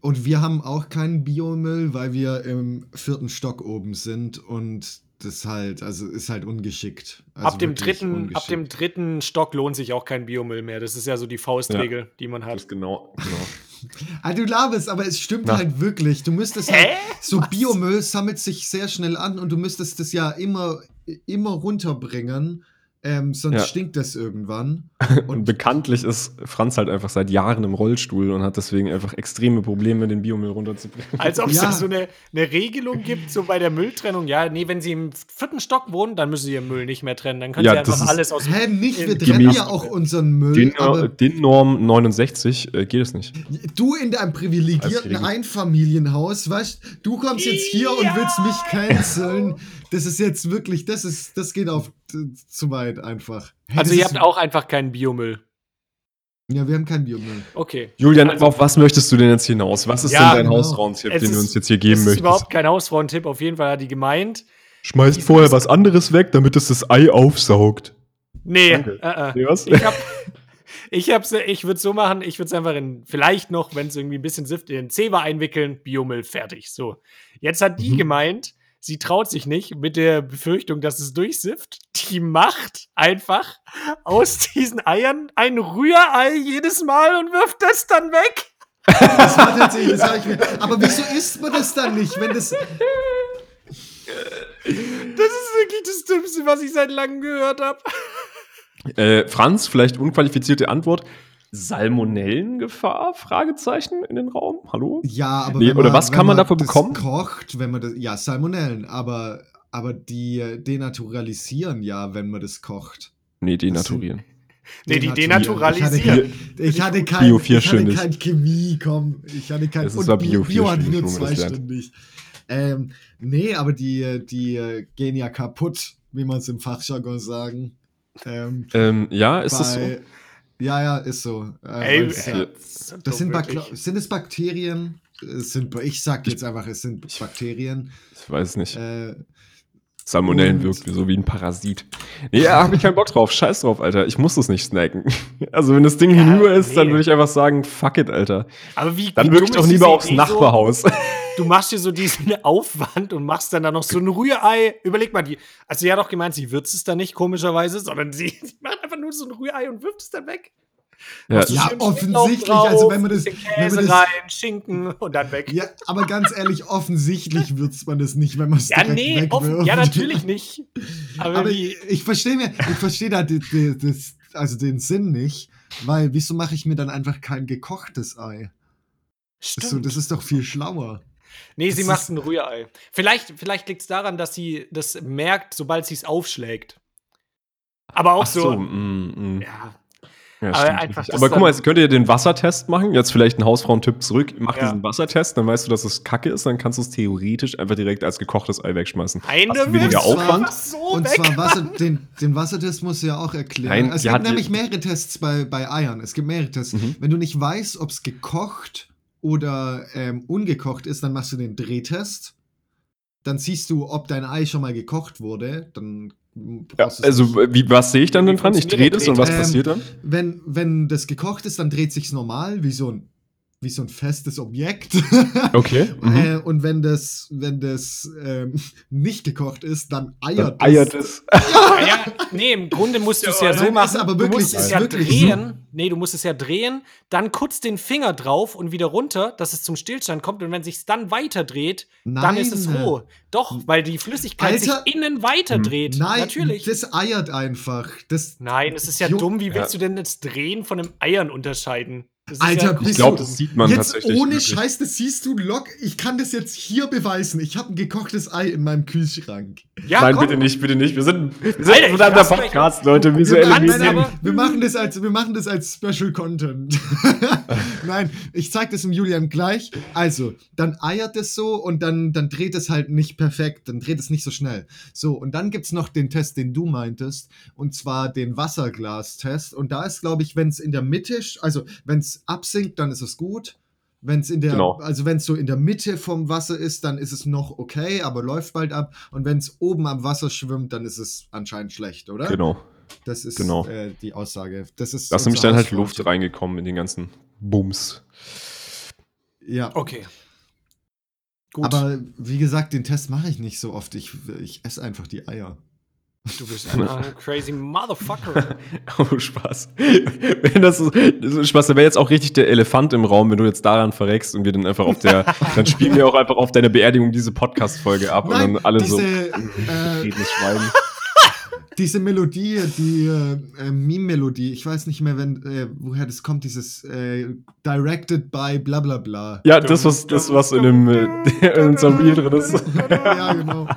Und wir haben auch keinen Biomüll, weil wir im vierten Stock oben sind und das halt, also ist halt ungeschickt. Also ab, dem dritten, ab ungeschickt. dem dritten Stock lohnt sich auch kein Biomüll mehr. Das ist ja so die Faustregel, die man hat. genau, genau. Ah, du laberst, aber es stimmt Na. halt wirklich. Du müsstest Hä? halt, so Was? Biomüll sammelt sich sehr schnell an und du müsstest das ja immer, immer runterbringen, ähm, sonst Ja. stinkt das irgendwann. Und bekanntlich ist Franz halt einfach seit Jahren im Rollstuhl und hat deswegen einfach extreme Probleme, den Biomüll runterzubringen. Als ob es Ja. da so eine, eine Regelung gibt, so bei der Mülltrennung. Ja, nee, wenn sie im vierten Stock wohnen, dann müssen sie ihren Müll nicht mehr trennen. Dann können Ja, sie einfach alles aus Hä, nicht, wir trennen ja auch unseren Müll, Den, aber den Norm 69 äh, geht es nicht. du in deinem privilegierten. Einfamilienhaus, weißt du, kommst jetzt hier und Ja. willst mich canceln. Das ist jetzt wirklich, das ist, das geht auf zu weit einfach. Hey, Also das ihr ist- habt auch einfach keinen Biomüll. Ja, wir haben keinen Biomüll. Okay. Julian, Also- auf was möchtest du denn jetzt hinaus? Was ist Ja, denn dein genau. Hausfrauentipp, Es den du ist- uns jetzt hier Das geben ist möchtest? überhaupt kein Hausfrauentipp. Auf jeden Fall hat die gemeint. Schmeißt vorher was anderes weg, damit es das Ei aufsaugt. Nee, Danke. äh, äh. Nee? Ich hab, ich hab's, ich würde so machen, ich würde es einfach in, vielleicht noch, wenn es irgendwie ein bisschen sift, in den Zewa einwickeln, Biomüll, fertig. So. Jetzt hat die Mhm. gemeint, sie traut sich nicht mit der Befürchtung, dass es durchsifft. Die macht einfach aus diesen Eiern ein Rührei jedes Mal und wirft das dann weg. Das war tatsächlich, das ich mir. Aber wieso isst man das dann nicht, wenn das. Das ist wirklich das Dümmste, was ich seit langem gehört habe. Äh, Franz, vielleicht unqualifizierte Antwort. Salmonellengefahr? Fragezeichen in den Raum. Hallo? Ja, aber. Nee, wenn oder was wenn kann man dafür das bekommen? kocht, wenn man das. Ja, Salmonellen, aber, aber die denaturalisieren ja, wenn man das kocht. Nee, denaturieren. Nee, die denaturalisieren. Ich hatte kein, Bio vier ich hatte kein Chemie, komm. Ich hatte kein Es ist zwar Bio vier Bio hatte nur man das zweistündig. Ähm, nee, aber die, die äh, gehen ja kaputt, wie man es im Fachjargon sagen. Ähm, ähm, ja, ist das so? Ja, ja, ist so. Äh, Ey, ist ja, das sind, sind es Bakterien? Es sind, ich sag jetzt einfach, es sind Bakterien. Ich weiß nicht. Äh, Salmonellen wirkt so wie ein Parasit. Nee, ja, hab ich keinen Bock drauf. Scheiß drauf, Alter. Ich muss das nicht snacken. Also, wenn das Ding ja, hinüber ist, nee. dann würde ich einfach sagen, fuck it, Alter. Aber wie, dann würde ich doch lieber aufs Nachbarhaus. So, du machst dir so diesen Aufwand und machst dann da noch so ein Rührei. Überleg mal, die, also sie hat doch gemeint, sie würzt es dann nicht komischerweise, sondern sie, sie macht einfach nur so ein Rührei und wirft es dann weg. Ja, ja offensichtlich. Drauf, also wenn man das, Käse wenn man das, rein, Schinken und dann weg. Ja, aber ganz ehrlich, offensichtlich würzt man das nicht, wenn man es ja, nee, offen, ja, natürlich nicht. Aber, aber ich, ich verstehe mir, ich verstehe da die, die, das, also den Sinn nicht, weil wieso mache ich mir dann einfach kein gekochtes Ei? Stimmt. Das, so, das ist doch viel schlauer. Nee, das sie macht ein Rührei. Vielleicht, vielleicht liegt es daran, dass sie das merkt, sobald sie es aufschlägt. Aber auch Ach so. so mm, mm. Ja, ja, aber einfach, aber guck mal, jetzt könnt ihr den Wassertest machen. Jetzt vielleicht ein Hausfrauentipp zurück. Mach ja. diesen Wassertest, dann weißt du, dass es kacke ist. Dann kannst du es theoretisch einfach direkt als gekochtes Ei wegschmeißen. Eine Hast weniger Aufwand. So und zwar Wasser, den, den, Wassertest musst du ja auch erklären. Nein, es gibt nämlich mehrere Tests bei, bei Eiern. Es gibt mehrere Tests. Mhm. Wenn du nicht weißt, ob es gekocht oder ähm, ungekocht ist, dann machst du den Drehtest. Dann siehst du, ob dein Ei schon mal gekocht wurde. Dann ja, also, wie, was sehe ich dann denn dran? Ich drehe das und was ähm, passiert dann? Wenn, wenn das gekocht ist, dann dreht sich normal, wie so ein wie so ein festes Objekt. Okay. Mhm. Äh, und wenn das, wenn das ähm, nicht gekocht ist, dann eiert dann eiert es. Ja, ja, nee, im Grunde musst du es ja, so machen. aber wirklich, du musst es ja drehen. So. Nee, du musst es ja drehen, dann kurz den Finger drauf und wieder runter, dass es zum Stillstand kommt. Und wenn sich dann weiter dreht, Nein. dann ist es roh. Doch, weil die Flüssigkeit Alter, sich innen weiter dreht. Nein, natürlich. Das eiert einfach. Das Nein, es ist ja dumm. Wie willst ja. du denn das Drehen von einem Eiern unterscheiden? Alter, ja, ich glaube, das sieht man jetzt tatsächlich. Ohne wirklich. Scheiß, das siehst du lock. Ich kann das jetzt hier beweisen. Ich habe ein gekochtes Ei in meinem Kühlschrank. Ja, Nein, komm. bitte nicht, bitte nicht. Wir sind, wir sind Alter, ein der Podcast, Leute. Visuelle wir Medien. Wir machen das als, wir machen das als Special Content. Nein, ich zeig das dem Julian gleich. Also, dann eiert es so und dann, dann dreht es halt nicht perfekt. Dann dreht es nicht so schnell. So, und dann gibt's noch den Test, den du meintest. Und zwar den Wasserglas-Test. Und da ist, glaube ich, wenn es in der Mitte, also wenn es absinkt, dann ist es gut. Wenn es in der, genau. also wenn es so in der Mitte vom Wasser ist, dann ist es noch okay, aber läuft bald ab. Und wenn es oben am Wasser schwimmt, dann ist es anscheinend schlecht, oder? Genau. Das ist genau. äh, die Aussage. Das ist. Da ist nämlich dann halt Luft reingekommen in den ganzen Bums. Ja. Okay. Gut. Aber wie gesagt, den Test mache ich nicht so oft. Ich, ich esse einfach die Eier. Du bist ein crazy Motherfucker. oh, Spaß. Wenn das, so, das ist Spaß, da wäre jetzt auch richtig der Elefant im Raum, wenn du jetzt daran verreckst und wir dann einfach auf der, dann spielen wir auch einfach auf deiner Beerdigung diese Podcast-Folge ab Nein, und dann alle diese, so äh, Schweigen. Diese Melodie, die äh, Meme-Melodie, ich weiß nicht mehr, wenn, äh, woher das kommt, dieses äh, Directed by bla bla bla. Ja, das, was, das, was in dem äh, in unserem Bier drin ist. ja, genau.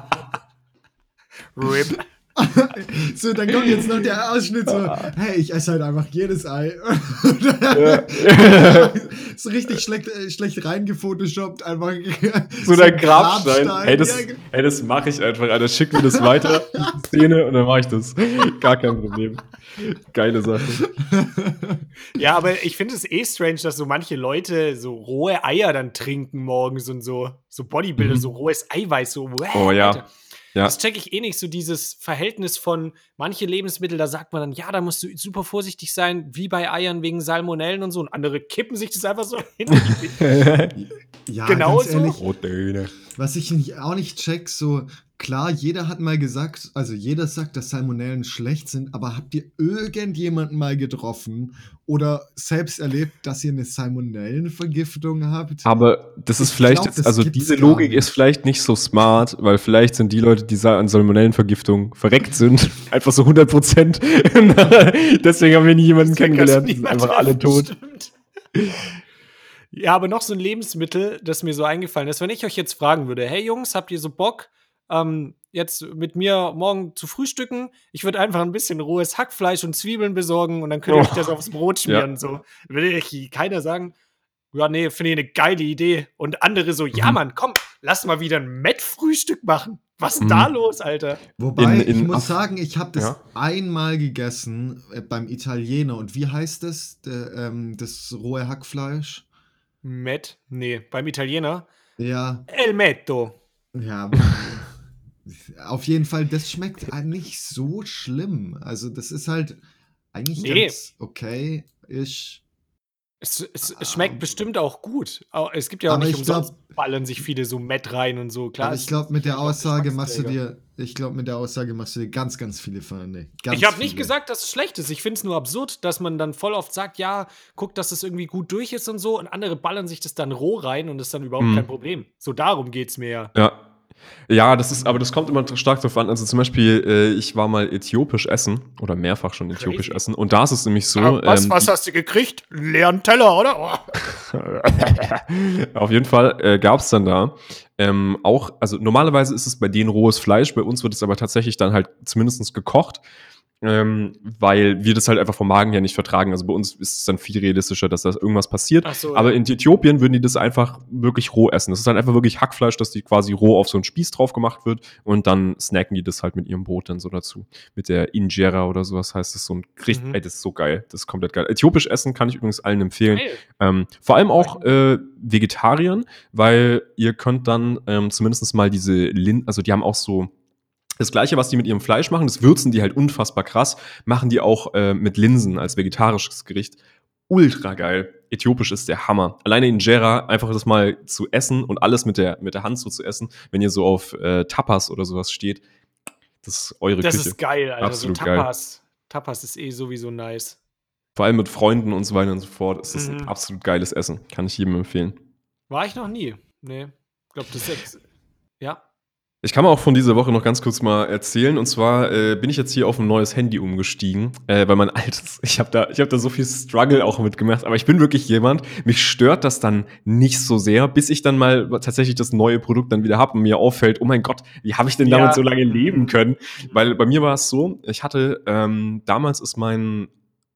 RIP. so, dann kommt jetzt noch der Ausschnitt so, hey, ich esse halt einfach jedes Ei. Ja. so richtig schlecht, äh, schlecht reingefotoshoppt, einfach. So, so der Grabstein. Grabstein. Hey, das, hey, das mache ich einfach, Alter. Schick mir das weiter, die Szene, und dann mache ich das. Gar kein Problem. Geile Sache. Ja, aber ich finde es eh strange, dass so manche Leute so rohe Eier dann trinken morgens und so. So Bodybuilder, mhm. so rohes Eiweiß, so. Wow, oh ja. Alter. Ja. Das checke ich eh nicht, so dieses Verhältnis von manche Lebensmittel, da sagt man dann, ja, da musst du super vorsichtig sein, wie bei Eiern wegen Salmonellen und so. Und andere kippen sich das einfach so hin. ja, genau so. Was ich auch nicht check, so klar, jeder hat mal gesagt, also jeder sagt, dass Salmonellen schlecht sind, aber habt ihr irgendjemanden mal getroffen oder selbst erlebt, dass ihr eine Salmonellenvergiftung habt? Aber das ist ich vielleicht, glaub, das also diese Logik ist vielleicht nicht so smart, weil vielleicht sind die Leute, die an Salmonellenvergiftung verreckt sind, einfach so 100 Prozent. Deswegen haben wir nie jemanden kennengelernt, die sind einfach alle tot. Ja, aber noch so ein Lebensmittel, das mir so eingefallen ist. Wenn ich euch jetzt fragen würde, hey Jungs, habt ihr so Bock, ähm, jetzt mit mir morgen zu frühstücken. Ich würde einfach ein bisschen rohes Hackfleisch und Zwiebeln besorgen und dann könnt ihr oh. euch das aufs Brot schmieren. Ja. So würde ich keiner sagen, ja, nee, finde ich eine geile Idee. Und andere so, ja, Mhm. Mann, komm, lass mal wieder ein Met-Frühstück machen. Was ist Mhm. da los, Alter? Wobei, In- in ich muss Af- sagen, ich habe das Ja. einmal gegessen äh, beim Italiener. Und wie heißt das? Der, ähm, das rohe Hackfleisch? Met? Nee, beim Italiener. Ja, El Metto. ja. auf jeden Fall, das schmeckt nicht so schlimm. Also, das ist halt eigentlich Nee. ganz okay. Ich. Es, es, Ah, es schmeckt bestimmt auch gut. Es gibt ja auch nicht ich glaub- umsonst ballern sich viele so Met rein und so. Klar, aber ich glaube, mit der Aussage machst du dir, ich glaube, mit der Aussage machst du dir ganz, ganz viele Feinde. Ganz Ich habe nicht gesagt, dass es schlecht ist. Ich finde es nur absurd, dass man dann voll oft sagt, ja, guck, dass es irgendwie gut durch ist und so. Und andere ballern sich das dann roh rein und das ist dann überhaupt Mhm. kein Problem. So darum geht es mir ja. Ja. Ja, das ist, aber das kommt immer stark darauf an. Also zum Beispiel, äh, ich war mal äthiopisch essen oder mehrfach schon äthiopisch Crazy. essen. Und da ist es nämlich so. Ah, was, ähm, was hast du gekriegt? Leeren Teller, oder? Oh. Auf jeden Fall äh, gab es dann da ähm, auch, also normalerweise ist es bei denen rohes Fleisch, bei uns wird es aber tatsächlich dann halt zumindest gekocht, ähm, weil wir das halt einfach vom Magen her nicht vertragen. Also bei uns ist es dann viel realistischer, dass da irgendwas passiert. So, aber ja. in Äthiopien würden die das einfach wirklich roh essen. Das ist dann einfach wirklich Hackfleisch, das die quasi roh auf so einen Spieß drauf gemacht wird und dann snacken die das halt mit ihrem Brot dann so dazu. Mit der Injera oder sowas heißt das so ein Gericht. Mhm. Ey, das ist so geil. Das ist komplett geil. Äthiopisch essen kann ich übrigens allen empfehlen. Ähm, vor allem auch äh, Vegetariern, weil ihr könnt dann ähm, zumindest mal diese Lin, also die haben auch so das gleiche, was die mit ihrem Fleisch machen, das würzen die halt unfassbar krass, machen die auch äh, mit Linsen als vegetarisches Gericht. Ultra geil. Äthiopisch ist der Hammer. Alleine in Jera einfach das mal zu essen und alles mit der, mit der Hand so zu essen, wenn ihr so auf äh, Tapas oder sowas steht, das ist eure Das Küche. ist geil, Alter. Absolut so geil. Tapas. Tapas ist eh sowieso nice. Vor allem mit Freunden und so weiter und so fort ist das Mhm. ein absolut geiles Essen. Kann ich jedem empfehlen. War ich noch nie. Nee. Ich glaube, das ist jetzt. Ja. Ich kann mal auch von dieser Woche noch ganz kurz mal erzählen. Und zwar äh, bin ich jetzt hier auf ein neues Handy umgestiegen, äh, weil mein altes, ich habe da, ich habe da so viel Struggle auch mitgemacht. Aber ich bin wirklich jemand, mich stört das dann nicht so sehr, bis ich dann mal tatsächlich das neue Produkt dann wieder habe und mir auffällt, oh mein Gott, wie habe ich denn damit Ja. so lange leben können? Weil bei mir war es so, ich hatte ähm, damals ist mein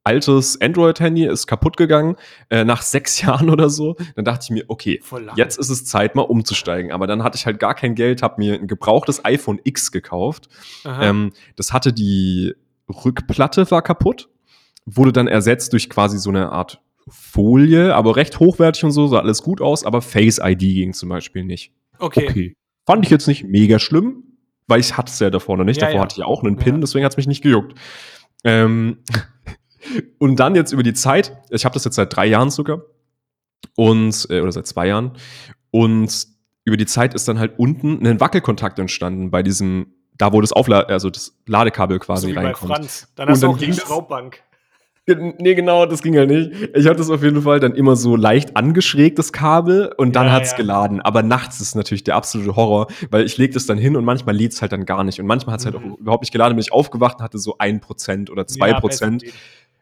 altes Android-Handy ist kaputt gegangen äh, nach sechs Jahren oder so. Dann dachte ich mir, okay. Jetzt ist es Zeit, mal umzusteigen. Aber dann hatte ich halt gar kein Geld, habe mir ein gebrauchtes iPhone X gekauft. Ähm, das hatte die Rückplatte war kaputt, wurde dann ersetzt durch quasi so eine Art Folie, aber recht hochwertig und so, sah alles gut aus, aber Face ID ging zum Beispiel nicht. okay. Fand ich jetzt nicht mega schlimm, weil ich hatte es ja davor noch nicht. Ja, davor ja. hatte ich ja auch einen Pin, Ja. deswegen hat es mich nicht gejuckt. Ähm, und dann jetzt über die Zeit, ich habe das jetzt seit drei Jahren sogar, und, äh, oder seit zwei Jahren, und über die Zeit ist dann halt unten ein Wackelkontakt entstanden bei diesem, da wo das Aufla also das Ladekabel So quasi wie bei reinkommt. Franz. Dann Und hast du dann auch die Schraubbank. Nee, genau, das ging ja nicht. Ich hatte das auf jeden Fall dann immer so leicht angeschrägt, das Kabel, und dann Ja, hat's ja. geladen. Aber nachts ist natürlich der absolute Horror, weil ich leg das dann hin und manchmal lädt's halt dann gar nicht. Und manchmal hat's halt Mhm. auch überhaupt nicht geladen. Bin ich aufgewacht und hatte so ein Prozent oder zwei Ja, Prozent. besser.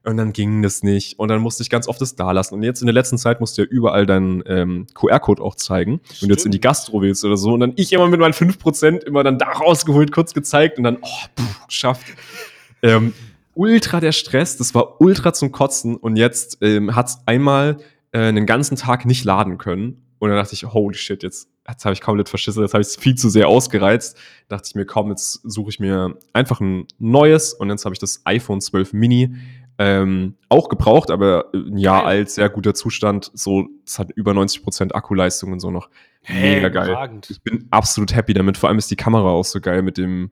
Und dann ging das nicht. Und dann musste ich ganz oft das da lassen. Und jetzt in der letzten Zeit musst du ja überall deinen ähm, QR-Code auch zeigen. Wenn du jetzt in die Stimmt. Gastro willst oder so. Und dann ich immer mit meinen 5% immer dann da rausgeholt, kurz gezeigt und dann, oh, puh, geschafft. ähm, ultra der Stress, das war ultra zum Kotzen. Und jetzt ähm, hat es einmal äh, einen ganzen Tag nicht laden können. Und dann dachte ich, holy shit, jetzt, jetzt habe ich komplett verschissen, jetzt habe ich es viel zu sehr ausgereizt. Dachte ich mir, komm, jetzt suche ich mir einfach ein neues. Und jetzt habe ich das iPhone 12 Mini ähm, auch gebraucht, aber ein Jahr Geil. alt, sehr guter Zustand. So, es hat über 90% Akkuleistung und so noch. Mega geil. überragend. Ich bin absolut happy damit. Vor allem ist die Kamera auch so geil mit dem.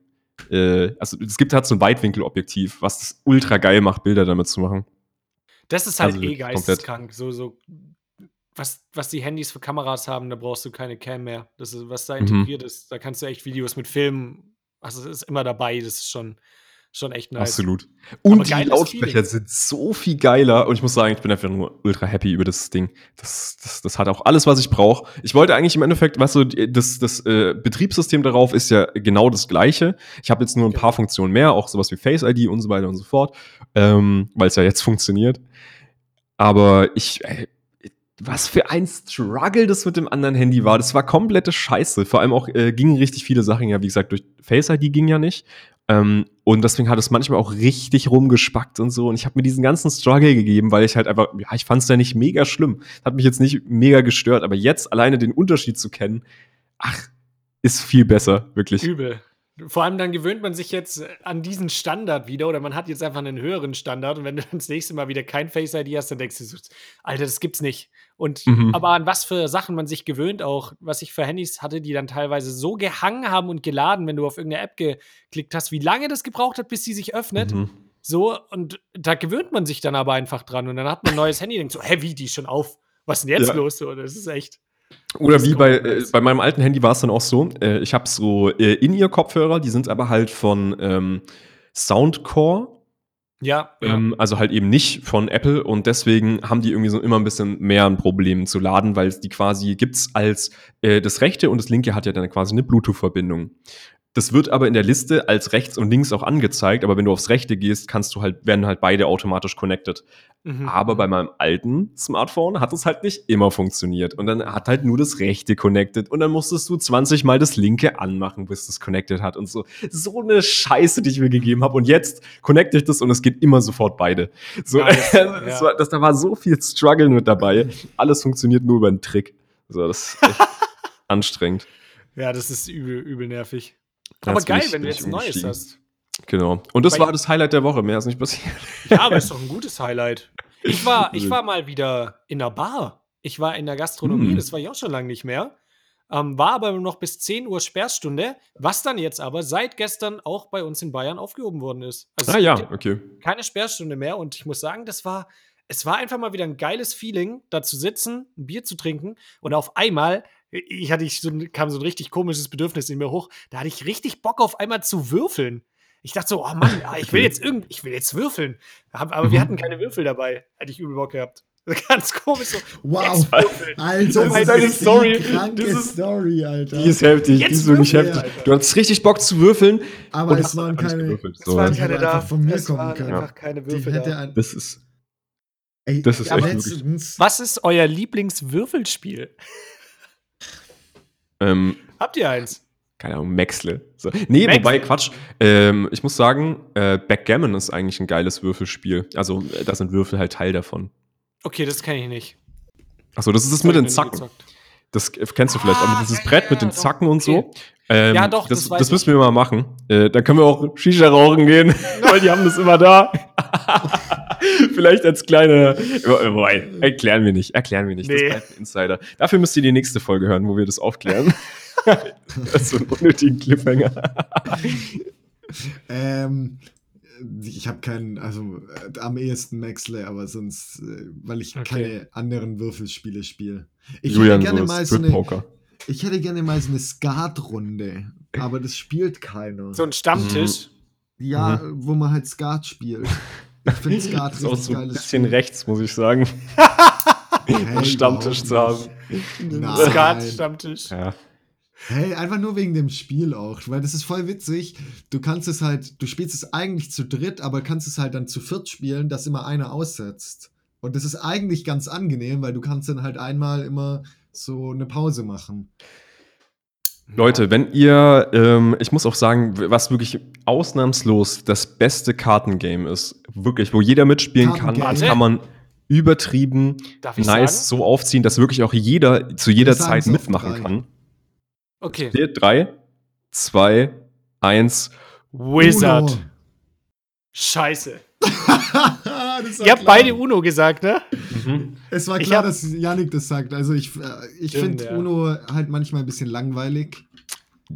Äh, also es gibt halt so ein Weitwinkelobjektiv, was das ultra geil macht, Bilder damit zu machen. Das ist halt Also eh geisteskrank. So, so, was, was die Handys für Kameras haben, da brauchst du keine Cam mehr. Das ist, was da Mhm. integriert ist, da kannst du echt Videos mit filmen. Also es ist immer dabei, das ist schon, schon echt nice. Absolut. Und die Lautsprecher sind so viel geiler. Und ich muss sagen, ich bin einfach nur ultra happy über das Ding. Das, das, das hat auch alles, was ich brauche. Ich wollte eigentlich im Endeffekt, weißt du, das, das äh, Betriebssystem darauf ist ja genau das gleiche. Ich habe jetzt nur ein paar. Funktionen mehr, auch sowas wie Face ID und so weiter und so fort, ähm, weil es ja jetzt funktioniert. Aber ich, ey, was für ein Struggle das mit dem anderen Handy war. Das war komplette Scheiße. Vor allem auch äh, gingen richtig viele Sachen ja, wie gesagt, durch Face ID ging ja nicht. Ähm, und deswegen hat es manchmal auch richtig rumgespackt und so. Und ich habe mir diesen ganzen Struggle gegeben, weil ich halt einfach, ja, ich fand es ja nicht mega schlimm. Hat mich jetzt nicht mega gestört. Aber jetzt alleine den Unterschied zu kennen, ach, ist viel besser, wirklich. Übel. Vor allem dann gewöhnt man sich jetzt an diesen Standard wieder oder man hat jetzt einfach einen höheren Standard und wenn du dann das nächste Mal wieder kein Face ID hast, dann denkst du so, Alter, das gibt's nicht. Und mhm. aber an was für Sachen man sich gewöhnt auch, was ich für Handys hatte, die dann teilweise so gehangen haben und geladen, wenn du auf irgendeine App geklickt hast, wie lange das gebraucht hat, bis sie sich öffnet. Mhm. So, und da gewöhnt man sich dann aber einfach dran und dann hat man ein neues Handy und denkt so, hä, wie, die ist schon auf? Was ist denn jetzt ja. los? So, das ist echt. Oder wie bei, äh, bei meinem alten Handy war es dann auch so, äh, ich habe so äh, In-Ear-Kopfhörer, die sind aber halt von ähm, Soundcore. Ja, ähm, Also halt eben nicht von Apple und deswegen haben die irgendwie so immer ein bisschen mehr ein Problem zu laden, weil die quasi gibt's als äh, das rechte und das linke hat ja dann quasi eine Bluetooth-Verbindung. Das wird aber in der Liste als rechts und links auch angezeigt, aber wenn du aufs rechte gehst, kannst du halt, werden halt beide automatisch connected. Mhm. Aber bei meinem alten Smartphone hat es halt nicht immer funktioniert. Und dann hat halt nur das rechte connected. Und dann musstest du 20 Mal das linke anmachen, bis das connected hat. Und so, so eine Scheiße, die ich mir gegeben habe. Und jetzt connecte ich das und es geht immer sofort beide. So, nice. das, war, das, da war so viel Struggle mit dabei. Alles funktioniert nur über einen Trick. So, das ist echt anstrengend. Ja, das ist übel, übel nervig. Aber geil, wenn du jetzt ein Neues hast. Genau. Und das Weil, war das Highlight der Woche. Mehr ist nicht passiert. Ja, aber ist doch ein gutes Highlight. Ich war, ich war mal wieder in der Bar. Ich war in der Gastronomie. Hm. Das war ich auch schon lange nicht mehr. Ähm, war aber noch bis 10 Uhr Sperrstunde, was dann jetzt aber seit gestern auch bei uns in Bayern aufgehoben worden ist. Also ah ja, okay. Keine Sperrstunde mehr und ich muss sagen, das war, es war einfach mal wieder ein geiles Feeling, da zu sitzen, ein Bier zu trinken und auf einmal ich hatte ich so, kam so ein richtig komisches Bedürfnis in mir hoch. Da hatte ich richtig Bock auf einmal zu würfeln. Ich dachte so, oh Mann, ich will jetzt irgend, ich will jetzt würfeln. Aber wir mhm. hatten keine Würfel dabei. Hätte ich übel Bock gehabt. Ganz komisch so. Wow. Alter, so das ist eine Story. Das ist Story, Alter. Die ist heftig. Die ist wirklich heftig. Alter. Du hattest richtig Bock zu würfeln. Aber es waren keine, es waren keine da. Von mir es waren können. einfach keine Würfel da. Das ist, Ey, das ist echt letztens, Was ist euer Lieblingswürfelspiel? Ähm, Habt ihr eins? Keine Ahnung, Maxle. So. Nee, Maxle. wobei, Quatsch. Ähm, ich muss sagen, äh, Backgammon ist eigentlich ein geiles Würfelspiel. Also, äh, da sind Würfel halt Teil davon. Okay, das kenne ich nicht. Achso, das ist das, das mit den Zacken. Das kennst du vielleicht, ah, aber dieses ja, Brett ja, mit den Zacken und okay. so. Ähm, ja, doch, das, das, das müssen wir mal machen. Äh, dann können wir auch Shisha rauchen gehen, weil die haben das immer da. Vielleicht als kleine. Wobei, erklären wir nicht, erklären wir nicht. Nee. Das bleibt ein Insider. Dafür müsst ihr die nächste Folge hören, wo wir das aufklären. das ist so ein unnötigen Cliffhanger. ähm, ich habe keinen, also äh, am ehesten Maxley, aber sonst, äh, weil ich okay. keine anderen Würfelspiele spiele. Ich Julian, hätte gerne mal so eine, ich hätte gerne mal so eine Skat-Runde, aber das spielt keiner. So ein Stammtisch? Ja, mhm. wo man halt Skat spielt. Ich finde Skat richtig ist auch so ein bisschen Spiel. rechts, muss ich sagen. hey, Stammtisch zu haben. Skat-Stammtisch. Ja. Hey, einfach nur wegen dem Spiel auch, weil das ist voll witzig. Du kannst es halt, du spielst es eigentlich zu dritt, aber kannst es halt dann zu viert spielen, dass immer einer aussetzt. Und das ist eigentlich ganz angenehm, weil du kannst dann halt einmal immer so eine Pause machen. Leute, wenn ihr, ähm, ich muss auch sagen, was wirklich ausnahmslos das beste Kartengame ist, wirklich, wo jeder mitspielen kann, kann man übertrieben nice sagen? so aufziehen, dass wirklich auch jeder zu jeder Zeit mitmachen kann. Okay. Vier, drei, zwei, eins. Wizard. Uno. Scheiße. Ihr habt beide Uno gesagt, ne? Mhm. Es war klar, hab, dass Yannick das sagt. Also ich, äh, ich finde ja. Uno halt manchmal ein bisschen langweilig.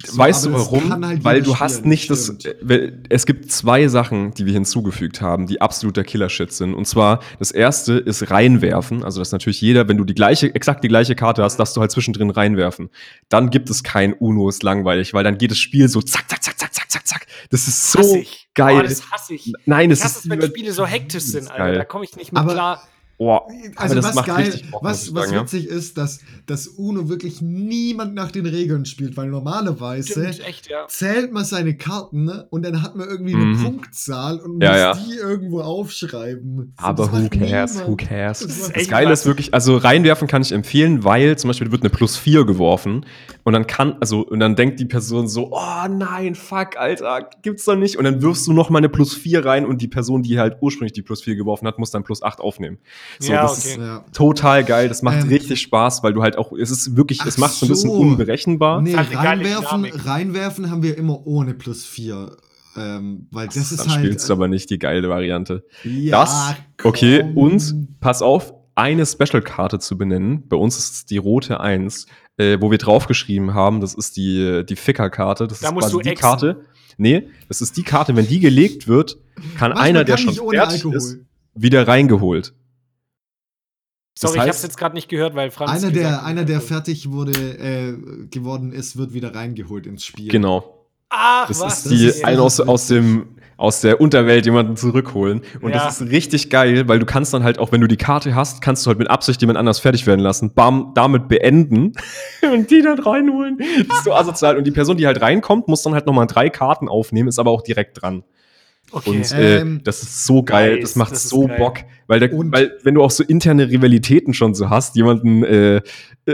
So, weißt du warum? Halt Weil du hast nicht das. Äh, es gibt zwei Sachen, die wir hinzugefügt haben, die absoluter Killershit sind. Und zwar, das erste ist reinwerfen. Also, dass natürlich jeder, wenn du die gleiche, exakt die gleiche Karte hast, darfst du halt zwischendrin reinwerfen. Dann gibt es kein Uno, ist langweilig, weil dann geht das Spiel so zack, zack, zack, zack, zack, zack, zack. Das ist so geil. Oh, das hasse ich. Nein, das ich hasse ist. Es, wenn Spiele so hektisch sind, Alter. Da komme ich nicht mit Aber klar. Oh, also was geil, Bock, was, was sagen, witzig ja. ist, dass, dass Uno wirklich niemand nach den Regeln spielt, weil normalerweise echt, ja. zählt man seine Karten ne? und dann hat man irgendwie eine mhm. Punktzahl und ja, muss die irgendwo aufschreiben. Aber who cares, niemand. who cares. Das, das Geile ist wirklich, also reinwerfen kann ich empfehlen, weil zum Beispiel wird eine Plus 4 geworfen und dann kann, also, und dann denkt die Person so, oh nein, fuck, Alter, gibt's doch nicht. Und dann wirfst du noch mal eine Plus 4 rein und die Person, die halt ursprünglich die Plus 4 geworfen hat, muss dann Plus 8 aufnehmen. So, ja, das okay. ist total geil. Das macht ähm, richtig Spaß, weil du halt auch, es ist wirklich, es macht so ein bisschen unberechenbar. Nee, reinwerfen, reinwerfen haben wir immer ohne plus vier. Ähm, weil das, das ist dann halt. spielst du aber nicht die geile Variante. Ja, das, okay, komm. und pass auf, eine Special-Karte zu benennen. Bei uns ist es die rote 1, äh, wo wir draufgeschrieben haben, das ist die, die Ficker-Karte. Das da ist quasi die exen. Karte. Nee, das ist die Karte, wenn die gelegt wird, kann Manchmal einer, der schon fertig ist, wieder reingeholt. Sorry, das heißt, ich hab's jetzt gerade nicht gehört, weil Franz. Einer, der, einer, der fertig wurde, äh, geworden ist, wird wieder reingeholt ins Spiel. Genau. Ach, das was? ist die das ist ein aus, aus dem aus der Unterwelt jemanden zurückholen. Und ja. das ist richtig geil, weil du kannst dann halt auch, wenn du die Karte hast, kannst du halt mit Absicht jemand anders fertig werden lassen, bam, damit beenden und die dann reinholen. Das ist so asozial. Und die Person, die halt reinkommt, muss dann halt nochmal drei Karten aufnehmen, ist aber auch direkt dran. Okay. Und äh, ähm, das ist so geil, nice, das macht das so geil. Bock, weil, der, weil wenn du auch so interne Rivalitäten schon so hast, jemanden äh,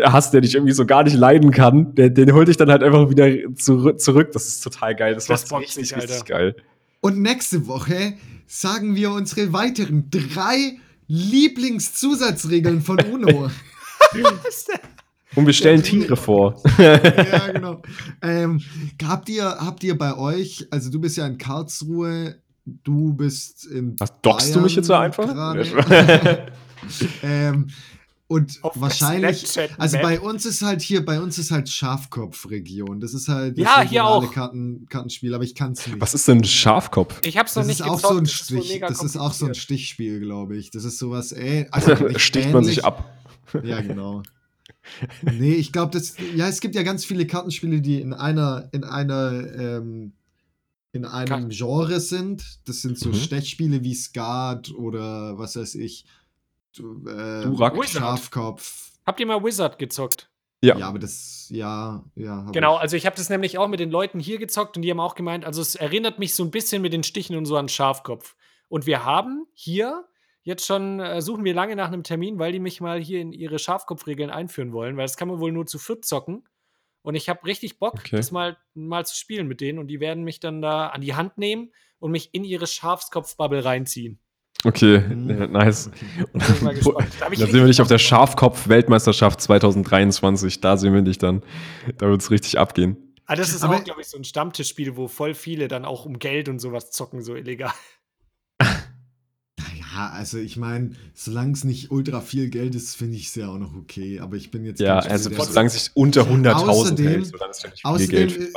hast, der dich irgendwie so gar nicht leiden kann, der, den holt dich dann halt einfach wieder zu, zurück. Das ist total geil. Das, das macht richtig, nicht, richtig geil. Und nächste Woche sagen wir unsere weiteren drei Lieblingszusatzregeln von UNO. Und wir stellen Tiere vor. ja, genau. Ähm, habt, ihr, habt ihr bei euch, also du bist ja in Karlsruhe, Du bist in. Was dockst du mich jetzt so einfach? ähm, und Auf wahrscheinlich, also bei uns ist halt hier, bei uns ist halt Schafkopf-Region. Das ist halt das ja, hier auch. Karten, Kartenspiel, aber ich kann es nicht. Was ist denn Schafkopf? Ich hab's noch das nicht ist auch so ein Stich, Das ist auch so ein Stichspiel, glaube ich. Das ist sowas, ey. Also Sticht man sich ab. Ja, genau. Nee, ich glaube, das, ja, es gibt ja ganz viele Kartenspiele, die in einer, in einer, ähm, in einem Genre sind. Das sind so mhm. Stechspiele wie Skat oder was weiß ich. Äh, Durak. Schafkopf. Habt ihr mal Wizard gezockt? Ja. Ja, aber das, ja, ja. Genau, ich. also ich habe das nämlich auch mit den Leuten hier gezockt und die haben auch gemeint, also es erinnert mich so ein bisschen mit den Stichen und so an Schafkopf. Und wir haben hier jetzt schon, äh, suchen wir lange nach einem Termin, weil die mich mal hier in ihre Schafkopfregeln einführen wollen, weil das kann man wohl nur zu viert zocken. Und ich habe richtig Bock, okay. das mal, mal zu spielen mit denen. Und die werden mich dann da an die Hand nehmen und mich in ihre Schafskopfbubble reinziehen. Okay, mhm. nice. Und da, da sehen wir dich auf der Schafkopf-Weltmeisterschaft 2023. Da sehen wir dich dann. Da wird es richtig abgehen. Ah, das ist Aber auch, glaube ich, so ein Stammtischspiel, wo voll viele dann auch um Geld und sowas zocken, so illegal. Ja, also ich meine, solange es nicht ultra viel Geld ist, finde ich es ja auch noch okay. Aber ich bin jetzt. Ja, also solange es sich unter 100.000 hält, so, dann ist ja nicht viel außerdem, Geld für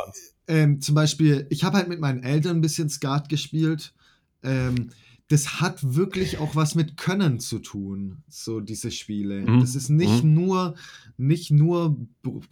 ähm, Zum Beispiel, ich habe halt mit meinen Eltern ein bisschen Skat gespielt. Ähm, das hat wirklich auch was mit Können zu tun, so diese Spiele. Mhm. Das ist nicht mhm. nur nicht nur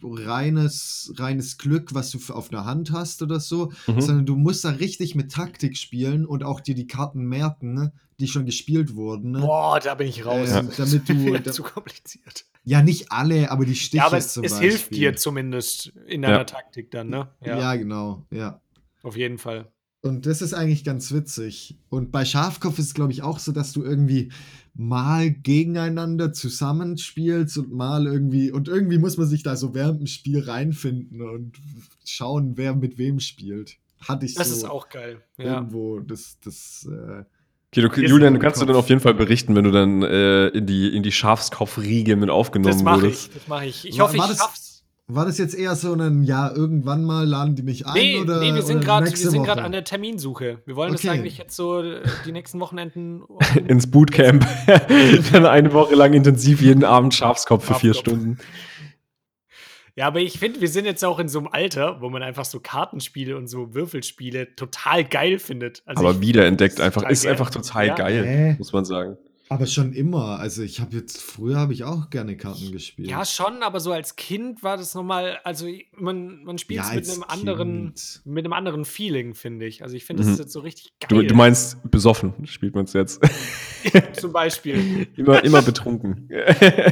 reines reines Glück, was du auf der Hand hast oder so, mhm. sondern du musst da richtig mit Taktik spielen und auch dir die Karten merken, die schon gespielt wurden. Boah, da bin ich raus. Ähm, damit du da, zu kompliziert. Ja, nicht alle, aber die Stiche ja, aber es, es hilft dir zumindest in deiner ja. Taktik dann, ne? Ja. ja, genau, ja. Auf jeden Fall. Und das ist eigentlich ganz witzig. Und bei Schafkopf ist es, glaube ich, auch so, dass du irgendwie mal gegeneinander zusammenspielst und mal irgendwie, und irgendwie muss man sich da so während dem Spiel reinfinden und schauen, wer mit wem spielt. Hatte ich das so. Das ist auch geil. Ja. Irgendwo, das, das, äh, Okay, du, Julian, du kannst du dann auf jeden Fall berichten, wenn du dann äh, in die, in die Schafskopfriege mit aufgenommen das mach wurdest. Ich, das mache ich. Ich hoffe, ich schaff's. War das jetzt eher so ein, ja, irgendwann mal laden die mich ein? Nee, oder, nee wir sind gerade an der Terminsuche. Wir wollen okay. das eigentlich jetzt so äh, die nächsten Wochenenden. Ins Bootcamp. Dann eine Woche lang intensiv jeden Abend Schafskopf für vier Stunden. Ja, aber ich finde, wir sind jetzt auch in so einem Alter, wo man einfach so Kartenspiele und so Würfelspiele total geil findet. Also aber wiederentdeckt einfach, ist einfach total ja. geil, muss man sagen. Aber schon immer. Also ich habe jetzt, früher habe ich auch gerne Karten gespielt. Ja, schon, aber so als Kind war das nochmal, also man, man spielt es Ja, mit einem anderen, Kind. mit einem anderen Feeling, finde ich. Also ich finde, das Mhm. ist jetzt so richtig Du, geil. du meinst besoffen, spielt man es jetzt. zum Beispiel. immer, immer betrunken.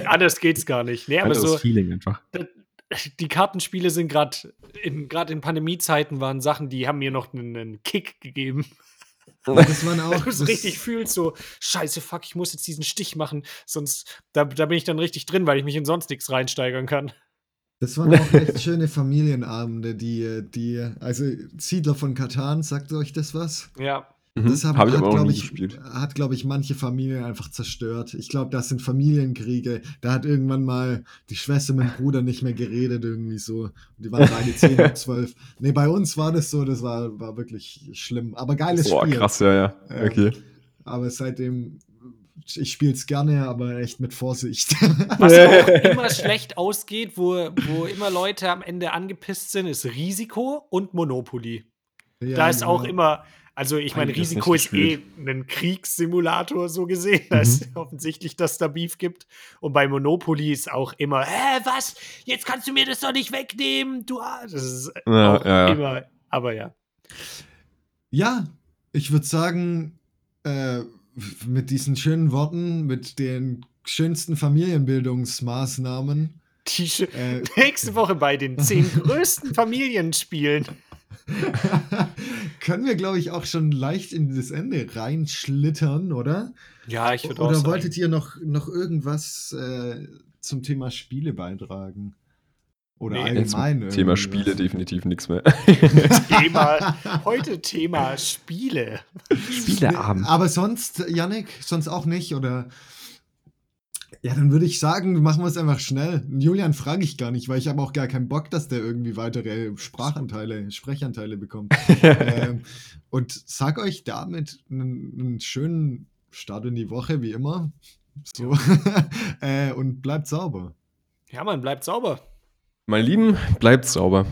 Anders geht's gar nicht. Nee, aber Anderes so, Feeling einfach. die Kartenspiele sind gerade in, gerade in Pandemiezeiten waren Sachen, die haben mir noch einen, einen Kick gegeben. Das waren auch. Wenn du es das- richtig fühlst, so, scheiße, fuck, ich muss jetzt diesen Stich machen, sonst, da, da bin ich dann richtig drin, weil ich mich in sonst nichts reinsteigern kann. Das waren auch echt schöne Familienabende, die, die, also Siedler von Katan, sagt euch das was? Ja. Mhm. Das haben- Habe ich hat, aber auch glaub nie ich, gespielt. Hat, glaube ich, manche Familien einfach zerstört. Ich glaube, das sind Familienkriege. Da hat irgendwann mal die Schwester mit dem Bruder nicht mehr geredet, irgendwie so. Und die waren beide 10 und 12. Nee, bei uns war das so, das war, war wirklich schlimm. Aber geiles Boah, Spiel. krass, ja, ja. Ähm, Okay. Aber seitdem, ich spiele es gerne, aber echt mit Vorsicht. Was auch immer schlecht ausgeht, wo, wo immer Leute am Ende angepisst sind, ist Risiko und Monopoly. Ja, da ist auch genau. immer, also ich meine, Risiko ist eh ein Kriegssimulator so gesehen. Da Mhm. ist offensichtlich, dass es da Beef gibt. Und bei Monopoly ist auch immer, hä, was? Jetzt kannst du mir das doch nicht wegnehmen, du Arsch. Das ist Ja, auch ja, ja. immer, aber ja. Ja, ich würde sagen, äh, mit diesen schönen Worten, mit den schönsten Familienbildungsmaßnahmen. Die Sch- Äh, nächste Woche bei den zehn größten Familienspielen. Können wir, glaube ich, auch schon leicht in das Ende reinschlittern, oder? Ja, ich würde auch Oder sagen. wolltet ihr noch, noch irgendwas äh, zum Thema Spiele beitragen? Oder Nee, allgemein zum Thema? Spiele definitiv nichts mehr. Thema, heute Thema Spiele. Spieleabend. Aber sonst, Yannick, sonst auch nicht, oder? Ja, dann würde ich sagen, machen wir es einfach schnell. Julian frage ich gar nicht, weil ich habe auch gar keinen Bock, dass der irgendwie weitere Sprachanteile, Sprechanteile bekommt. ähm, und sag euch damit einen, einen schönen Start in die Woche, wie immer. So. äh, und bleibt sauber. Ja, man bleibt sauber. Meine Lieben, bleibt sauber.